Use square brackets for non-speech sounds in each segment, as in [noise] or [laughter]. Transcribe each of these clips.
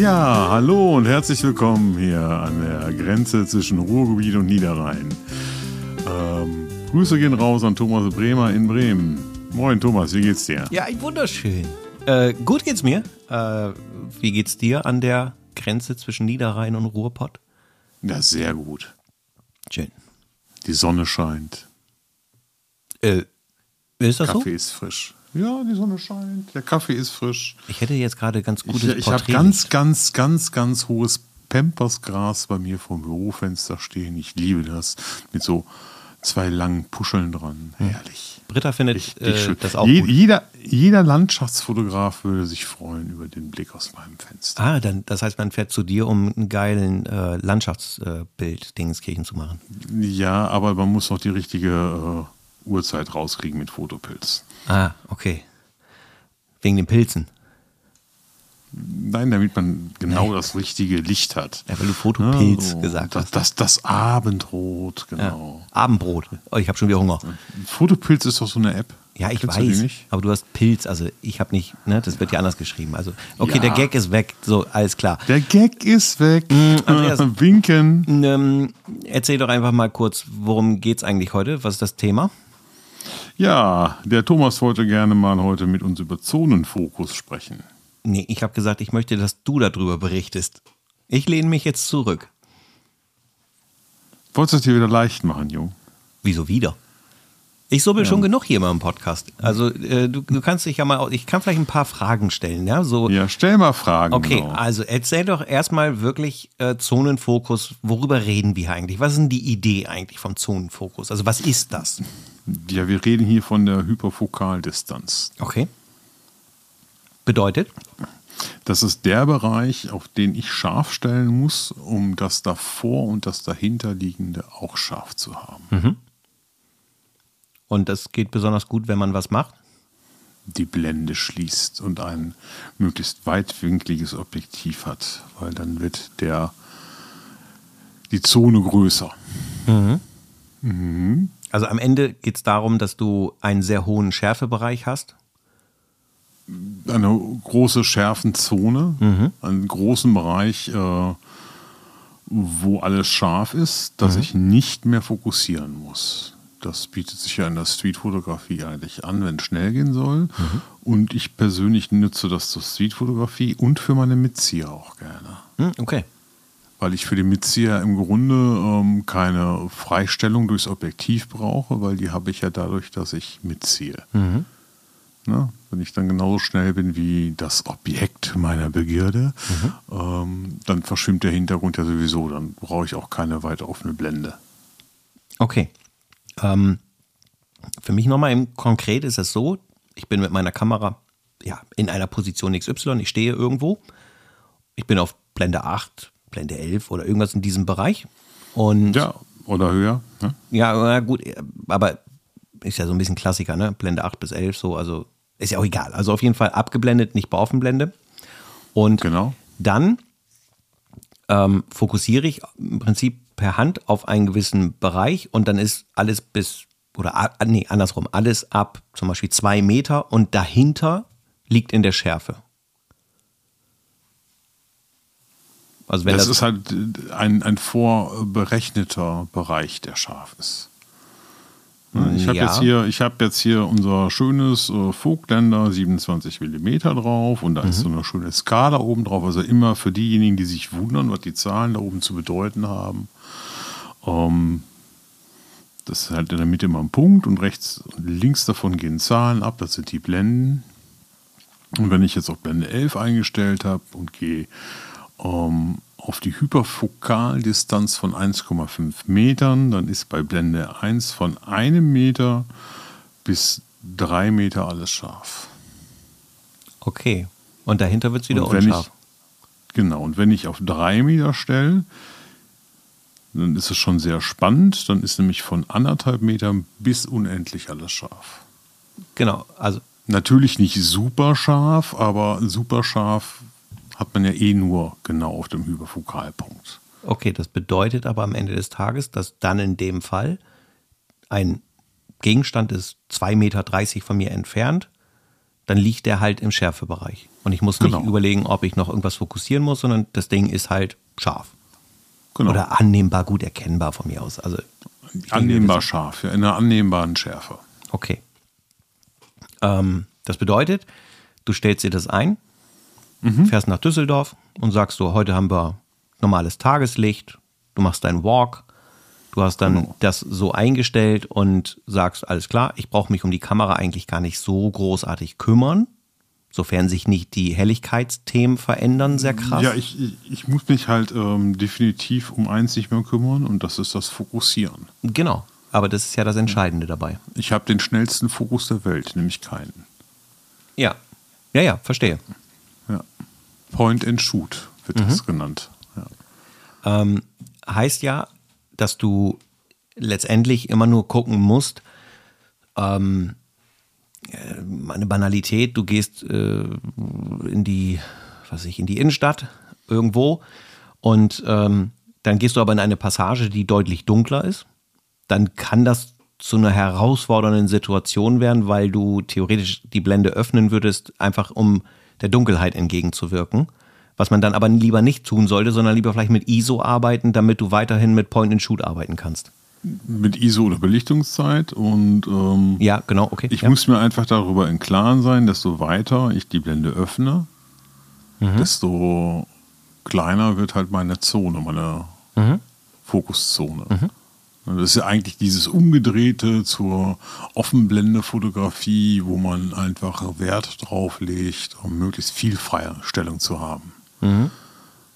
Ja, hallo und herzlich willkommen hier an der Grenze zwischen Ruhrgebiet und Niederrhein. Ähm, Grüße gehen raus an Thomas Bremer in Bremen. Moin Thomas, wie geht's dir? Ja, wunderschön. Äh, gut geht's mir. Äh, wie geht's dir an der Grenze zwischen Niederrhein und Ruhrpott? Ja, sehr gut. Schön. Die Sonne scheint. Äh, ist das Kaffee so? ist frisch. Ja, die Sonne scheint. Der Kaffee ist frisch. Ich hätte jetzt gerade ganz Ich, gutes ich habe Porträt. ganz, ganz, ganz, ganz hohes Pampersgras bei mir vom Bürofenster stehen. Ich liebe das. Mit so zwei langen Puscheln dran. Herrlich. Britta findet Richtig äh, schön. das auch Je, gut. jeder, jeder Landschaftsfotograf würde sich freuen über den Blick aus meinem Fenster. Ah, dann, das heißt, man fährt zu dir, um einen geilen äh, Landschaftsbild Dingenskirchen zu machen. Ja, aber man muss noch die richtige äh, Uhrzeit rauskriegen mit Fotopilz. Ah, okay. Wegen den Pilzen. Nein, damit man genau das richtige Licht hat. Ja, weil du Fotopilz Ja, so. gesagt das, hast. Das, das Abendrot, Ja. genau. Abendbrot. Oh, ich habe schon wieder Hunger. Fotopilz ist doch so eine App. Ja, ich Kennst du weiß. nicht? Aber du hast Pilz, also ich habe nicht, ne, das wird ja anders geschrieben. Also, okay, Ja. der Gag ist weg. So, alles klar. Der Gag ist weg. Andreas. [laughs] Winken. Ähm, erzähl doch einfach mal kurz, worum geht's eigentlich heute? Was ist das Thema? Ja, der Thomas wollte gerne mal heute mit uns über Zonenfokus sprechen. Nee, ich habe gesagt, ich möchte, dass du darüber berichtest. Ich lehne mich jetzt zurück. Wolltest du es dir wieder leicht machen, Jung? Wieso wieder? Ich subbel schon genug hier mal im Podcast. Also äh, du, du kannst dich ja mal, ich kann vielleicht ein paar Fragen stellen, ja? So, Ja, stell mal Fragen. okay, genau. also erzähl doch erstmal wirklich äh, Zonenfokus. Worüber reden wir eigentlich? Was ist denn die Idee eigentlich vom Zonenfokus? Also was ist das? Ja, wir reden hier von der Hyperfokaldistanz. Okay. Bedeutet? Das ist der Bereich, auf den ich scharf stellen muss, um das davor und das dahinterliegende auch scharf zu haben. Und das geht besonders gut, wenn man was macht. Die Blende schließt und ein möglichst weitwinkliges Objektiv hat, weil dann wird der die Zone größer. Also am Ende geht es darum, dass du einen sehr hohen Schärfebereich hast. eine große Schärfenzone, Mhm. einen großen Bereich, äh, wo alles scharf ist, dass Mhm. ich nicht mehr fokussieren muss. Das bietet sich ja in der Streetfotografie eigentlich an, wenn es schnell gehen soll. Mhm. Und ich persönlich nutze das zur Streetfotografie und für meine Mitzieher auch gerne. Hm, okay. Weil ich für die Mitzieher im Grunde ähm, keine Freistellung durchs Objektiv brauche, weil die habe ich ja dadurch, dass ich mitziehe. Ne? Wenn ich dann genauso schnell bin wie das Objekt meiner Begierde, ähm, dann verschwimmt der Hintergrund ja sowieso. Dann brauche ich auch keine weit offene Blende. Okay. Ähm, für mich nochmal im Konkret ist es so, ich bin mit meiner Kamera ja, in einer Position XY, ich stehe irgendwo, ich bin auf Blende 8, Blende 11 oder irgendwas in diesem Bereich und Ja, oder höher. Ne? Ja, na gut, aber ist ja so ein bisschen Klassiker, ne? Blende 8 bis 11, so, also ist ja auch egal. Also auf jeden Fall abgeblendet, nicht bei Offenblende. Und Genau. dann ähm, fokussiere ich im Prinzip per Hand auf einen gewissen Bereich und dann ist alles bis, oder nee, andersrum, alles ab zum Beispiel zwei Meter und dahinter liegt in der Schärfe. Also wenn das, das, ist halt äh, ein, ein vorberechneter Bereich, der scharf ist. Ne, Ich habe Ja. jetzt, hier- ich hab jetzt hier unser schönes äh, Vogtländer 27 mm drauf und da ist so eine schöne Skala oben drauf. Also immer für diejenigen, die sich wundern, was die Zahlen da oben zu bedeuten haben. Ähm, das ist halt in der Mitte immer ein Punkt und rechts und links davon gehen Zahlen ab. Das sind die Blenden. Und wenn ich jetzt auf Blende 11 eingestellt habe und gehe ähm, auf die Hyperfokaldistanz von 1,5 Metern, dann ist bei Blende 1 von einem Meter bis drei Meter alles scharf. okay. Und dahinter wird es wieder unscharf. ich, genau, und wenn ich auf drei Meter stelle, dann ist es schon sehr spannend. Dann ist nämlich von anderthalb Metern bis unendlich alles scharf. Genau, also Natürlich nicht super scharf, aber super scharf hat man ja eh nur genau auf dem Hyperfokalpunkt. Okay, das bedeutet aber am Ende des Tages, dass dann in dem Fall ein Gegenstand ist 2,30 Meter von mir entfernt, dann liegt der halt im Schärfebereich. Und ich muss nicht Genau. überlegen, ob ich noch irgendwas fokussieren muss, sondern das Ding ist halt scharf. Genau. Oder annehmbar gut erkennbar von mir aus. Also, annehmbar scharf, ja, in einer annehmbaren Schärfe. okay. Ähm, das bedeutet, du stellst dir das ein, fährst nach Düsseldorf und sagst so, heute haben wir normales Tageslicht, du machst deinen Walk, du hast dann Genau. das so eingestellt und sagst, alles klar, ich brauche mich um die Kamera eigentlich gar nicht so großartig kümmern, sofern sich nicht die Helligkeitsthemen verändern, sehr krass. Ja, ich, ich, muss mich halt ähm, definitiv um eins nicht mehr kümmern und das ist das Fokussieren. Genau, aber das ist ja das Entscheidende dabei. Ich habe den schnellsten Fokus der Welt, nämlich keinen. Ja, ja, ja, verstehe. Ja. Point and Shoot wird das genannt. Ja. ähm, heißt ja, dass du letztendlich immer nur gucken musst, ähm, äh, eine Banalität, du gehst äh, in die, was ich, in die Innenstadt irgendwo und ähm, dann gehst du aber in eine Passage, die deutlich dunkler ist, dann kann das zu einer herausfordernden Situation werden, weil du theoretisch die Blende öffnen würdest, einfach um der Dunkelheit entgegenzuwirken. Was man dann aber lieber nicht tun sollte, sondern lieber vielleicht mit ISO arbeiten, damit du weiterhin mit Point and Shoot arbeiten kannst. Mit ISO oder Belichtungszeit und ähm, Ja, genau, okay. ich ja. muss mir einfach darüber im Klaren sein, desto weiter ich die Blende öffne, Mhm. desto kleiner wird halt meine Zone, meine Mhm. Fokuszone. Und Das ist ja eigentlich dieses Umgedrehte zur Offenblende-Fotografie, wo man einfach Wert drauf legt, um möglichst viel freie Stellung zu haben. Mhm.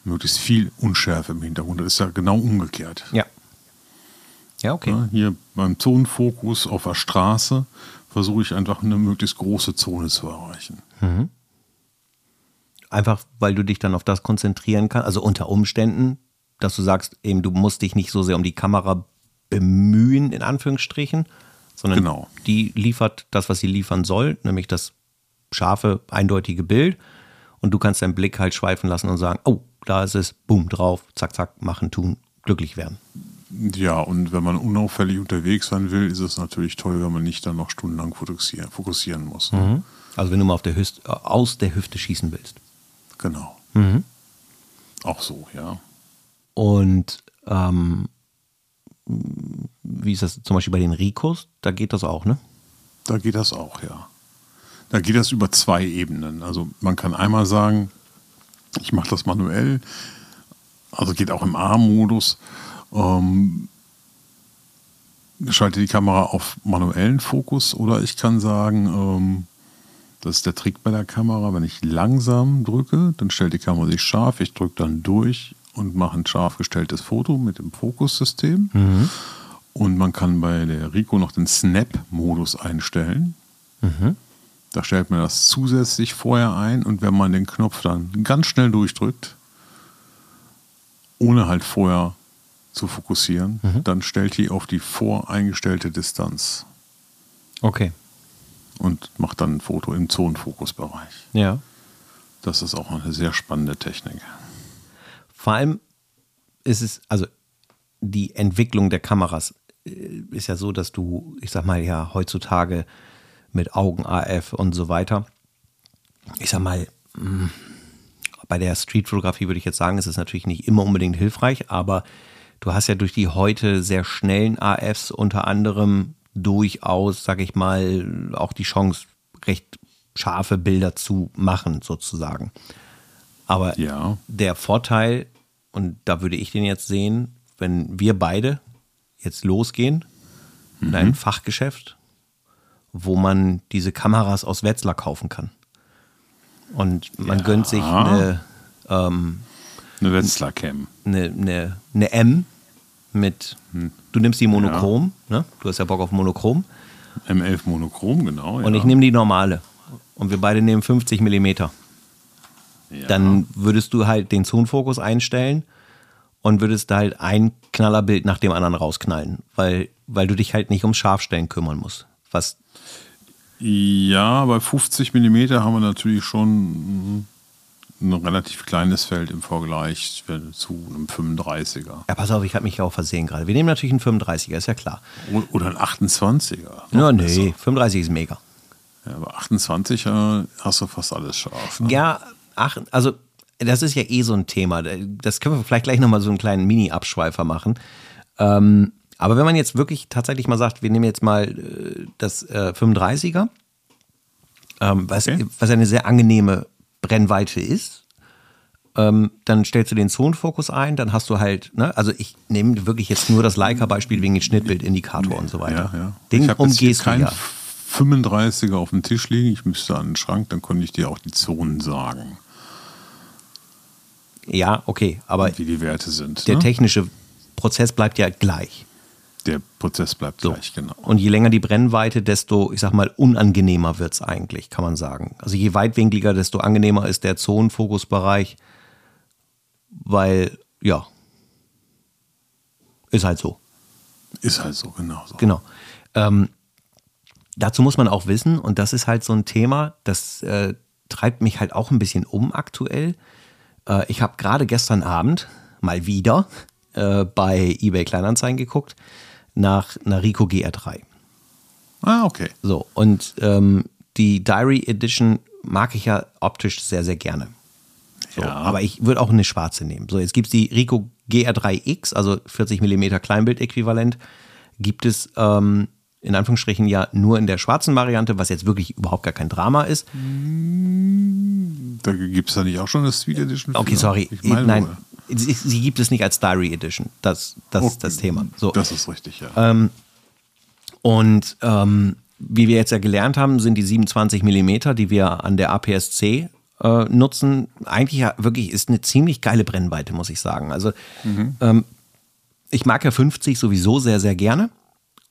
Möglichst viel Unschärfe im Hintergrund. Das ist ja genau umgekehrt. Ja. Ja, okay. Ja, hier beim Zonenfokus auf der Straße versuche ich einfach eine möglichst große Zone zu erreichen. Einfach, weil du dich dann auf das konzentrieren kannst, also unter Umständen, dass du sagst, eben, du musst dich nicht so sehr um die Kamera bemühen, in Anführungsstrichen, sondern Genau. die liefert das, was sie liefern soll, nämlich das scharfe, eindeutige Bild. Und du kannst deinen Blick halt schweifen lassen und sagen, oh, da ist es, boom, drauf, zack, zack, machen, tun, glücklich werden. Ja, und wenn man unauffällig unterwegs sein will, ist es natürlich toll, wenn man nicht dann noch stundenlang fokussieren, fokussieren muss. ne? Also wenn du mal der Hüst, äh, aus der Hüfte schießen willst. Genau. Auch so, ja. Und ähm, wie ist das zum Beispiel bei den Ricos? Da geht das auch, ne? Da geht das auch, ja. Da geht das über zwei Ebenen. Also man kann einmal sagen, ich mache das manuell, also geht auch im A-Modus, ähm, schalte die Kamera auf manuellen Fokus oder ich kann sagen, ähm, das ist der Trick bei der Kamera, wenn ich langsam drücke, dann stellt die Kamera sich scharf, ich drücke dann durch und mache ein scharf gestelltes Foto mit dem Fokussystem. Und man kann bei der Rico noch den Snap-Modus einstellen. Da stellt man das zusätzlich vorher ein und wenn man den Knopf dann ganz schnell durchdrückt, ohne halt vorher zu fokussieren, dann stellt die auf die voreingestellte Distanz Okay. und macht dann ein Foto im Zonenfokusbereich. Ja. Das ist auch eine sehr spannende Technik. Vor allem ist es, also die Entwicklung der Kameras äh, ist ja so, dass du, ich sag mal ja, heutzutage mit Augen AF und so weiter, ich sag mal, mh, bei der Streetfotografie würde ich jetzt sagen, ist es natürlich nicht immer unbedingt hilfreich, aber du hast ja durch die heute sehr schnellen AFs unter anderem durchaus, sag ich mal, auch die Chance, recht scharfe Bilder zu machen, sozusagen. Aber Ja. der Vorteil, und da würde ich den jetzt sehen, wenn wir beide jetzt losgehen in ein Fachgeschäft, wo man diese Kameras aus Wetzlar kaufen kann. Und man Ja. gönnt sich eine, ähm, Eine Wetzlar-Cam. eine, eine, eine M mit, du nimmst die Monochrom, ne? du hast ja Bock auf Monochrom, M11 Monochrom, genau. und ja. ich nehme die normale. Und wir beide nehmen 50 Millimeter. ja. dann würdest du halt den Zonenfokus einstellen und würdest da halt ein Knallerbild nach dem anderen rausknallen, weil, weil du dich halt nicht ums Scharfstellen kümmern musst. Was, Ja, bei 50 mm haben wir natürlich schon mm, ein relativ kleines Feld im Vergleich zu einem 35er. ja, pass auf, ich habe mich ja auch versehen gerade. Wir nehmen natürlich einen 35er, ist ja klar. Oder ein 28er. Ja, nee, besser. 35 ist mega. Ja, aber 28 äh, hast du fast alles scharf. Ne? Ja, ach, also das ist ja eh so ein Thema. Das können wir vielleicht gleich nochmal so einen kleinen Mini-Abschweifer machen. Ähm, aber wenn man jetzt wirklich tatsächlich mal sagt, wir nehmen jetzt mal äh, das äh, 35er, ähm, was, okay. was eine sehr angenehme Brennweite ist, ähm, dann stellst du den Zonenfokus ein, dann hast du halt, ne, also ich nehme wirklich jetzt nur das Leica-Beispiel wegen Schnittbildindikator und so weiter. Ja, ja. Den ich umgehst kein du ja. 35er auf dem Tisch liegen, ich müsste an den Schrank, dann konnte ich dir auch die Zonen sagen. Ja, okay, aber wie die Werte sind. Der ne? technische Prozess bleibt ja gleich. Der Prozess bleibt so. gleich, genau. Und je länger die Brennweite, desto, ich sag mal, unangenehmer wird es eigentlich, kann man sagen. Also je weitwinkliger, desto angenehmer ist der Zonenfokusbereich, weil, ja, ist halt so. Ist halt so, genau so. Genau. Ähm, dazu muss man auch wissen, und das ist halt so ein Thema, das äh, treibt mich halt auch ein bisschen um aktuell. Äh, ich habe gerade gestern Abend mal wieder äh, bei eBay Kleinanzeigen geguckt nach einer Rico GR3. Ah, okay. So, und ähm, die Diary Edition mag ich ja optisch sehr, sehr gerne. So, ja. Aber ich würde auch eine schwarze nehmen. So, jetzt gibt es die Rico GR3X, also 40 mm Kleinbild-Äquivalent, gibt es ähm, in Anführungsstrichen ja nur in der schwarzen Variante, was jetzt wirklich überhaupt gar kein Drama ist. Da gibt es da nicht auch schon eine Sweet Edition? Okay, sorry. Nein, sie, sie, gibt es nicht als Diary Edition. Das, das okay. ist das Thema. So. Das ist richtig, ja. Ähm, und ähm, wie wir jetzt ja gelernt haben, sind die 27 mm, die wir an der APS-C äh, nutzen, eigentlich ja wirklich ist eine ziemlich geile Brennweite, muss ich sagen. Also mhm. ähm, ich mag ja 50 sowieso sehr, sehr gerne.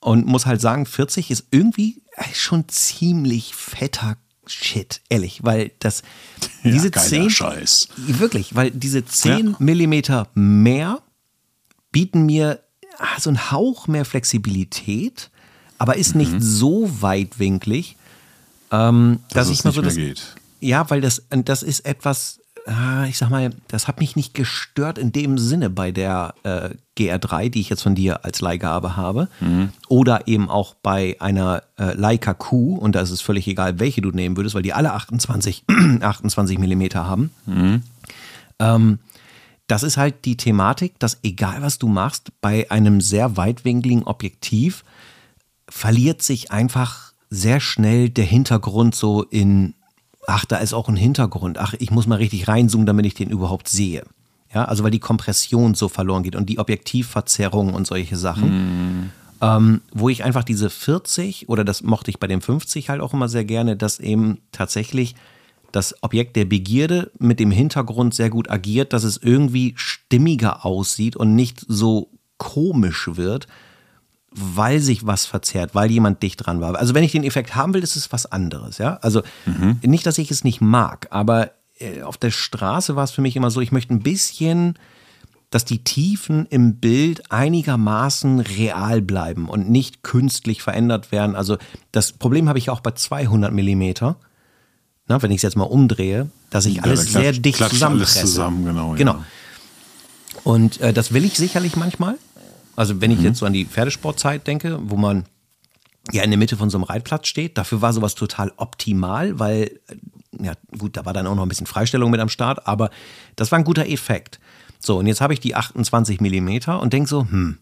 Und muss halt sagen, 40 ist irgendwie schon ziemlich fetter Shit, ehrlich, weil das diese ja, 10 Scheiß. wirklich, weil diese 10 ja. Millimeter mehr bieten mir ah, so einen Hauch mehr Flexibilität, aber ist mhm. nicht so weitwinklig, ähm, dass, dass ich mal so das geht. ja, weil das das ist etwas ich sag mal, das hat mich nicht gestört in dem Sinne bei der äh, GR3, die ich jetzt von dir als Leihgabe habe. Mhm. Oder eben auch bei einer äh, Leica Q, und da ist es völlig egal, welche du nehmen würdest, weil die alle 28, 28 [clears throat] Millimeter haben. Mhm. Ähm, das ist halt die Thematik, dass egal was du machst, bei einem sehr weitwinkligen Objektiv verliert sich einfach sehr schnell der Hintergrund so in ach, da ist auch ein Hintergrund, ach, ich muss mal richtig reinzoomen, damit ich den überhaupt sehe. Ja, also weil die Kompression so verloren geht und die Objektivverzerrung und solche Sachen. Mm. Ähm, wo ich einfach diese 40 oder das mochte ich bei dem 50 halt auch immer sehr gerne, dass eben tatsächlich das Objekt der Begierde mit dem Hintergrund sehr gut agiert, dass es irgendwie stimmiger aussieht und nicht so komisch wird, weil sich was verzerrt, weil jemand dicht dran war. Also wenn ich den Effekt haben will, ist es was anderes, ja. Also mhm. nicht, dass ich es nicht mag, aber äh, auf der Straße war es für mich immer so, ich möchte ein bisschen, dass die Tiefen im Bild einigermaßen real bleiben und nicht künstlich verändert werden. Also das Problem habe ich auch bei 200 Millimeter. Na, wenn ich es jetzt mal umdrehe, dass ich alles ja, klatscht, sehr dicht zusammenpresse. Alles zusammen, genau. Genau. Ja. Und äh, das will ich sicherlich manchmal. Also wenn ich mhm. jetzt so an die Pferdesportzeit denke, wo man ja in der Mitte von so einem Reitplatz steht, dafür war sowas total optimal, weil, ja gut, da war dann auch noch ein bisschen Freistellung mit am Start, aber das war ein guter Effekt. So, und jetzt habe ich die 28 Millimeter und denke so, hm,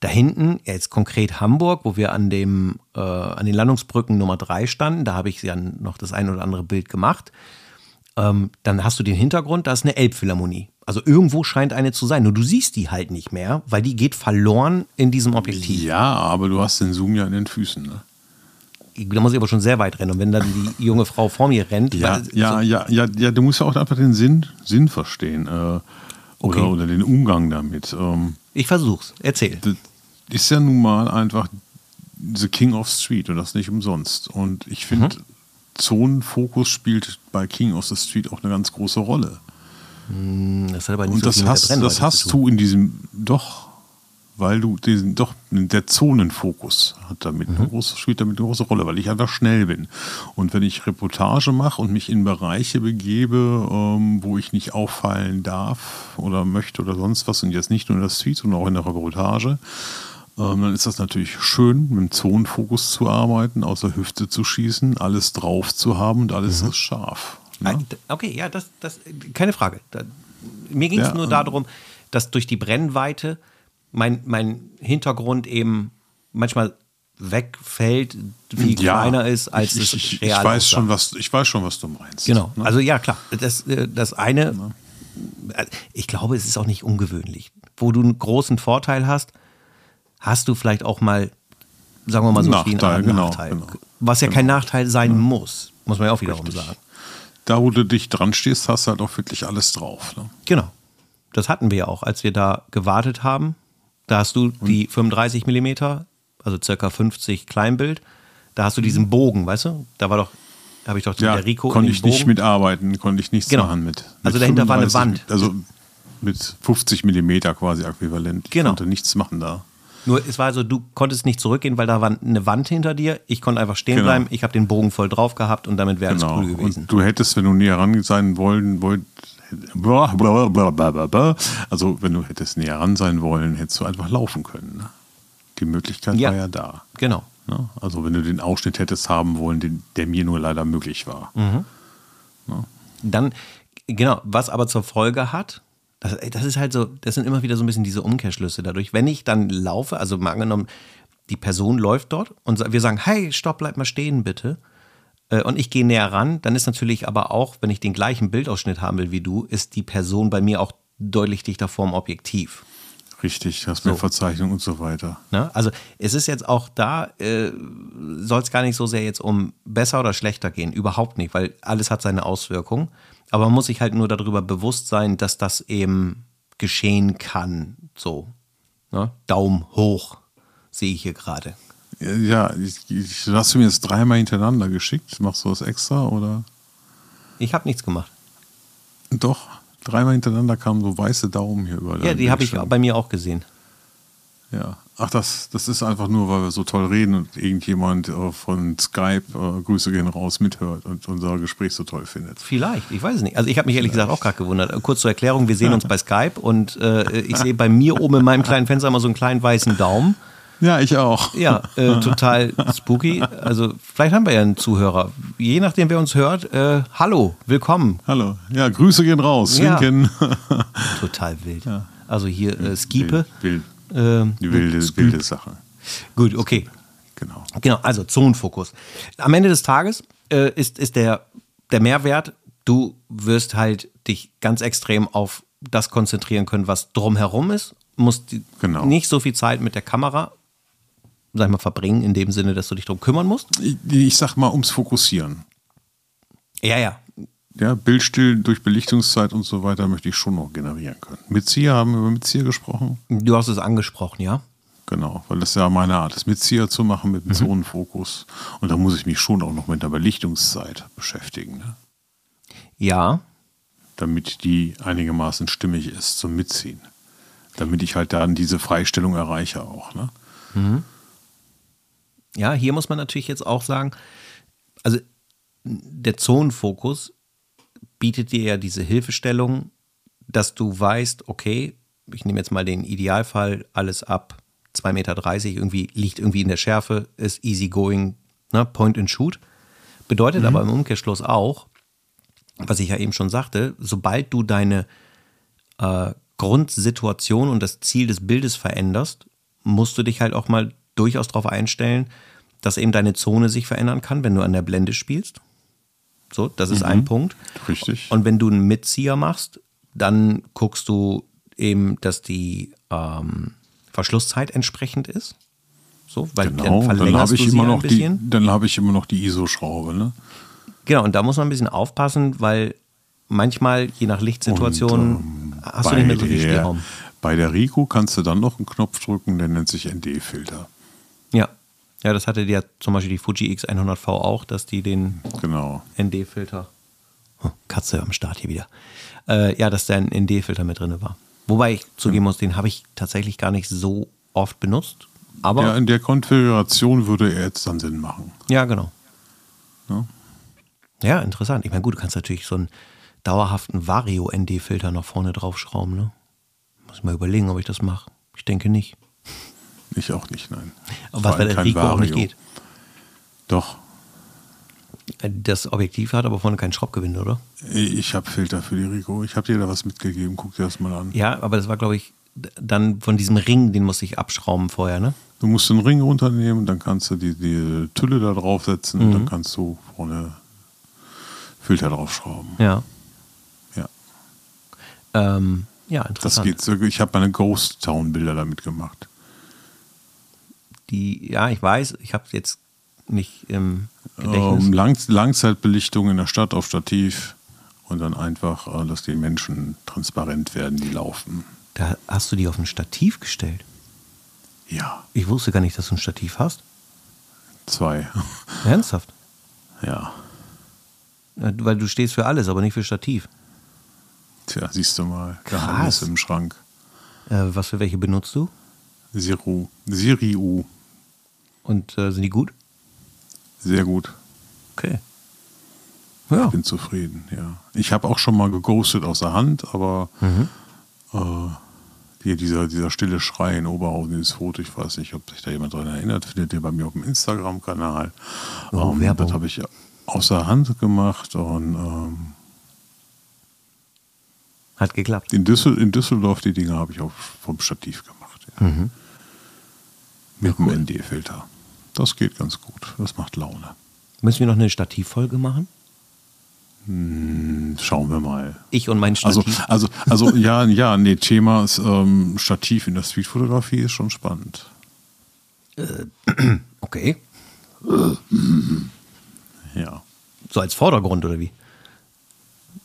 da hinten, jetzt konkret Hamburg, wo wir an, dem, äh, an den Landungsbrücken Nummer 3 standen, da habe ich ja noch das ein oder andere Bild gemacht. Ähm, dann hast du den Hintergrund, da ist eine Elbphilharmonie. Also irgendwo scheint eine zu sein. Nur du siehst die halt nicht mehr, weil die geht verloren in diesem Objektiv. Ja, aber du hast den Zoom ja in den Füßen. Ne? Da muss ich aber schon sehr weit rennen. Und wenn dann die [laughs] junge Frau vor mir rennt. Ja, ja, ja, ja, ja, du musst ja auch einfach den Sinn, Sinn verstehen. Äh, oder, okay. oder den Umgang damit. Ähm, ich versuch's. Erzähl. Das ist ja nun mal einfach The King of Street und das nicht umsonst. Und ich finde, mhm. Zonenfokus spielt bei King of the Street auch eine ganz große Rolle. Hm, das hat aber nicht Und so das hast, das hast du in diesem, doch, weil du diesen, doch, der Zonenfokus hat damit mhm. eine große, spielt damit eine große Rolle, weil ich einfach schnell bin. Und wenn ich Reportage mache und mich in Bereiche begebe, ähm, wo ich nicht auffallen darf oder möchte oder sonst was, und jetzt nicht nur in der Suite, sondern auch in der Reportage, ähm, dann ist das natürlich schön, mit dem Zonenfokus zu arbeiten, aus der Hüfte zu schießen, alles drauf zu haben und alles ist scharf. Ne? Okay, ja, das, das, keine Frage. Mir ging es Ja, nur ähm. darum, dass durch die Brennweite mein, mein Hintergrund eben manchmal wegfällt, viel kleiner ist, als ich, es ich, ich, real weiß aussah. schon, was, ich weiß schon, was du meinst. Genau. Ne? Also ja, klar. Das, äh, das eine, äh, ich glaube, es ist auch nicht ungewöhnlich. Wo du einen großen Vorteil hast, hast du vielleicht auch mal, sagen wir mal so, wie Nachteil, einen genau, Nachteil. genau. Was ja kein Nachteil sein muss, muss man ja auch wiederum Richtig. sagen. Da, wo du dich dran stehst, hast du halt auch wirklich alles drauf. Ne? Genau. Das hatten wir ja auch, als wir da gewartet haben. Da hast du die 35 Millimeter, also circa 50 Kleinbild. Da hast du diesen Bogen, weißt du? Da war doch, habe ich doch Ja, der Rico konnte ich nicht Bogen. mitarbeiten, konnte ich nichts Genau. machen mit. Also mit dahinter war eine 35 Wand. Also mit 50 Millimeter quasi äquivalent. Ich Genau. konnte nichts machen da. Nur es war so, du konntest nicht zurückgehen, weil da war eine Wand hinter dir. Ich konnte einfach stehen Genau. bleiben. Ich habe den Bogen voll drauf gehabt und damit wäre Genau. alles cool gewesen. Und du hättest, wenn du näher ran sein wollen, wollt, also wenn du hättest näher ran sein wollen, hättest du einfach laufen können. Ne? Die Möglichkeit Ja. war ja da. Genau. Ne? Also wenn du den Ausschnitt hättest haben wollen, den, der mir nur leider möglich war. Mhm. Dann, genau, was aber zur Folge hat, das, das ist halt so, das sind immer wieder so ein bisschen diese Umkehrschlüsse dadurch. Wenn ich dann laufe, also mal angenommen, die Person läuft dort und wir sagen, hey, stopp, bleib mal stehen, bitte. Äh, Und ich gehe näher ran, dann ist natürlich aber auch, wenn ich den gleichen Bildausschnitt haben will wie du, ist die Person bei mir auch deutlich dichter vorm Objektiv. Richtig, hast mehr Verzeichnung und so weiter. Ne? Also es ist jetzt auch da, äh, soll es gar nicht so sehr jetzt um besser oder schlechter gehen, überhaupt nicht, weil alles hat seine Auswirkungen. Aber man muss sich halt nur darüber bewusst sein, dass das eben geschehen kann. So, ne? Daumen hoch sehe ich hier gerade. Ja, ich, ich, hast du mir jetzt dreimal hintereinander geschickt? Machst du das extra oder? Ich habe nichts gemacht. Doch, dreimal hintereinander kamen so weiße Daumen hier über. Ja, die habe ich bei mir auch gesehen. Ja. Ach, das, das ist einfach nur, weil wir so toll reden und irgendjemand äh, von Skype, äh, Grüße gehen raus, mithört und unser Gespräch so toll findet. Vielleicht, ich weiß es nicht. Also ich habe mich ehrlich gesagt auch gerade gewundert. Kurz zur Erklärung, wir sehen uns bei Skype und äh, ich sehe bei mir oben in meinem kleinen Fenster immer so einen kleinen weißen Daumen. Ja, ich auch. Ja, äh, total spooky. Also vielleicht haben wir ja einen Zuhörer. Je nachdem, wer uns hört, äh, hallo, willkommen. Hallo. Ja, Grüße gehen raus. Ja. Winken. Total wild. Also hier äh, Skiepe. Wild, Ähm, die wilde, wilde Sache. Gut, okay. Genau. Genau, also Zonenfokus. Am Ende des Tages äh, ist, ist der, der Mehrwert, du wirst halt dich ganz extrem auf das konzentrieren können, was drumherum ist. Musst Genau. nicht so viel Zeit mit der Kamera, sag ich mal, verbringen, in dem Sinne, dass du dich drum kümmern musst. Ich, ich sag mal, ums Fokussieren. Ja, ja. Ja, Bildstill durch Belichtungszeit und so weiter möchte ich schon noch generieren können. Mitzieher haben wir über Mitzieher gesprochen. Du hast es angesprochen, ja? Genau, weil das ja meine Art ist, Mitzieher zu machen mit einem Zonenfokus. Und da muss ich mich schon auch noch mit der Belichtungszeit beschäftigen, ne? Ja, damit die einigermaßen stimmig ist zum Mitziehen. Damit ich halt dann diese Freistellung erreiche auch. Ne? Ja, hier muss man natürlich jetzt auch sagen, also der Zonenfokus bietet dir ja diese Hilfestellung, dass du weißt, okay, ich nehme jetzt mal den Idealfall, alles ab 2,30 Meter, irgendwie liegt irgendwie in der Schärfe, ist easy going, ne, point and shoot. Bedeutet aber im Umkehrschluss auch, was ich ja eben schon sagte, sobald du deine äh, Grundsituation und das Ziel des Bildes veränderst, musst du dich halt auch mal durchaus darauf einstellen, dass eben deine Zone sich verändern kann, wenn du an der Blende spielst. So, das ist ein Punkt. Richtig. Und wenn du einen Mitzieher machst, dann guckst du eben, dass die ähm, Verschlusszeit entsprechend ist. So, weil genau, dann dann verlängerst habe ich du immer ein noch die, dann habe ich immer noch die ISO-Schraube. Ne? Genau, und da muss man ein bisschen aufpassen, weil manchmal, je nach Lichtsituation, Und, ähm, hast du nicht mehr so viel Spielraum. Bei der Rico kannst du dann noch einen Knopf drücken, der nennt sich ND-Filter. Ja. Ja, das hatte ja zum Beispiel die Fuji X100V auch, dass die den Genau. ND-Filter. Oh, Katze am Start hier wieder. Äh, ja, dass da ein ND-Filter mit drin war. Wobei ich zugeben muss, den habe ich tatsächlich gar nicht so oft benutzt. Aber Ja, ja, in der Konfiguration würde er jetzt dann Sinn machen. genau. Ne? Ja, interessant. Ich meine, gut, du kannst natürlich so einen dauerhaften Vario-ND-Filter noch vorne draufschrauben, ne? Muss ich mal überlegen, ob ich das mache. Ich denke nicht. Ich auch nicht, nein. Was bei der Rico auch nicht geht. Doch, Das Objektiv hat aber vorne keinen Schraubgewinde, oder? ich habe Filter für die Rico. Ich habe dir da was mitgegeben. Guck dir das mal an. Ja, aber das war, glaube ich, dann von diesem Ring, den musste ich abschrauben vorher, ne? Du musst den Ring runternehmen, dann kannst du die, die Tülle da draufsetzen und Mhm. dann kannst du vorne Filter draufschrauben. Ja. Ja. Ähm, ja, Das interessant. geht so. Ich habe meine Ghost Town Bilder damit gemacht. Die, ja, ich weiß, ich habe jetzt nicht im Gedächtnis. Ähm, Lang Langzeitbelichtung in der Stadt auf Stativ und dann einfach, äh, dass die Menschen transparent werden, die laufen. da hast du die auf ein Stativ gestellt. Ja, Ich wusste gar nicht, dass du ein Stativ hast. zwei. [laughs] Ernsthaft? ja. Weil du stehst für alles, aber nicht für Stativ. Tja, siehst du mal. Geheimnis im Schrank. Äh, was für welche benutzt du? Siru. Siriu. Und äh, sind die gut? Sehr gut. Okay. Ja. Bin zufrieden, ja. Ich habe auch schon mal geghostet aus der Hand, aber Mhm. äh, hier dieser, dieser stille Schrei in Oberhausen, dieses Foto, ich weiß nicht, ob sich da jemand dran erinnert, findet ihr bei mir auf dem Instagram-Kanal. Oh, Ähm, das habe ich aus der Hand gemacht und ähm, Hat geklappt. in, Düssel, in Düsseldorf die Dinge habe ich auch vom Stativ gemacht. Ja. Mhm. Mit dem ND-Filter. Das geht ganz gut. Das macht Laune. Müssen wir noch eine Stativfolge machen? Schauen wir mal. Ich und mein Also, Stativ. also, also [laughs] ja, ja, nee, Thema ist ähm, Stativ in der Streetfotografie ist schon spannend. okay. Ja. So als Vordergrund oder wie?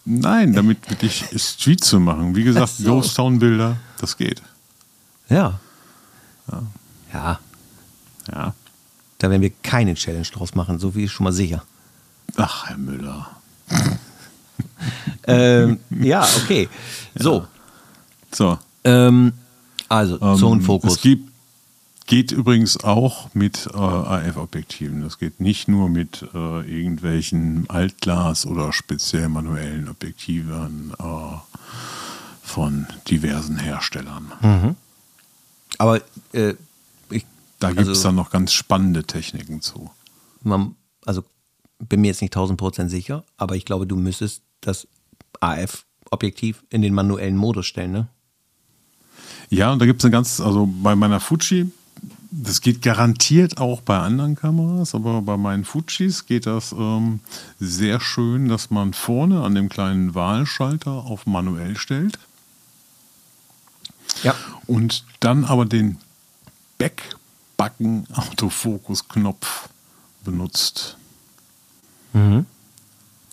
Nein, damit wirklich [laughs] Street zu machen. Wie gesagt, so. Ghost Town Bilder, das geht. Ja. Ja. Ja. Da werden wir keine Challenge draus machen, so viel ist schon mal sicher. Ach, Herr Müller. [laughs] ähm, ja, okay. So. So. Ähm, also, Ähm, Zonenfokus. Es gibt, geht übrigens auch mit äh, AF-Objektiven. Das geht nicht nur mit äh, irgendwelchen Altglas- oder speziell manuellen Objektiven äh, von diversen Herstellern. Hm. Aber äh, ich, Da gibt es Also- dann noch ganz spannende Techniken zu. man, also bin mir jetzt nicht 1000 Prozent sicher, aber ich glaube, du müsstest das AF-Objektiv in den manuellen Modus stellen, ne? Ja, und da gibt es eine ganz, also bei meiner Fuji, das geht garantiert auch bei anderen Kameras, aber bei meinen Fujis geht das ähm, sehr schön, dass man vorne an dem kleinen Wahlschalter auf manuell stellt Ja. und dann aber den Backbacken Autofokus-Knopf benutzt.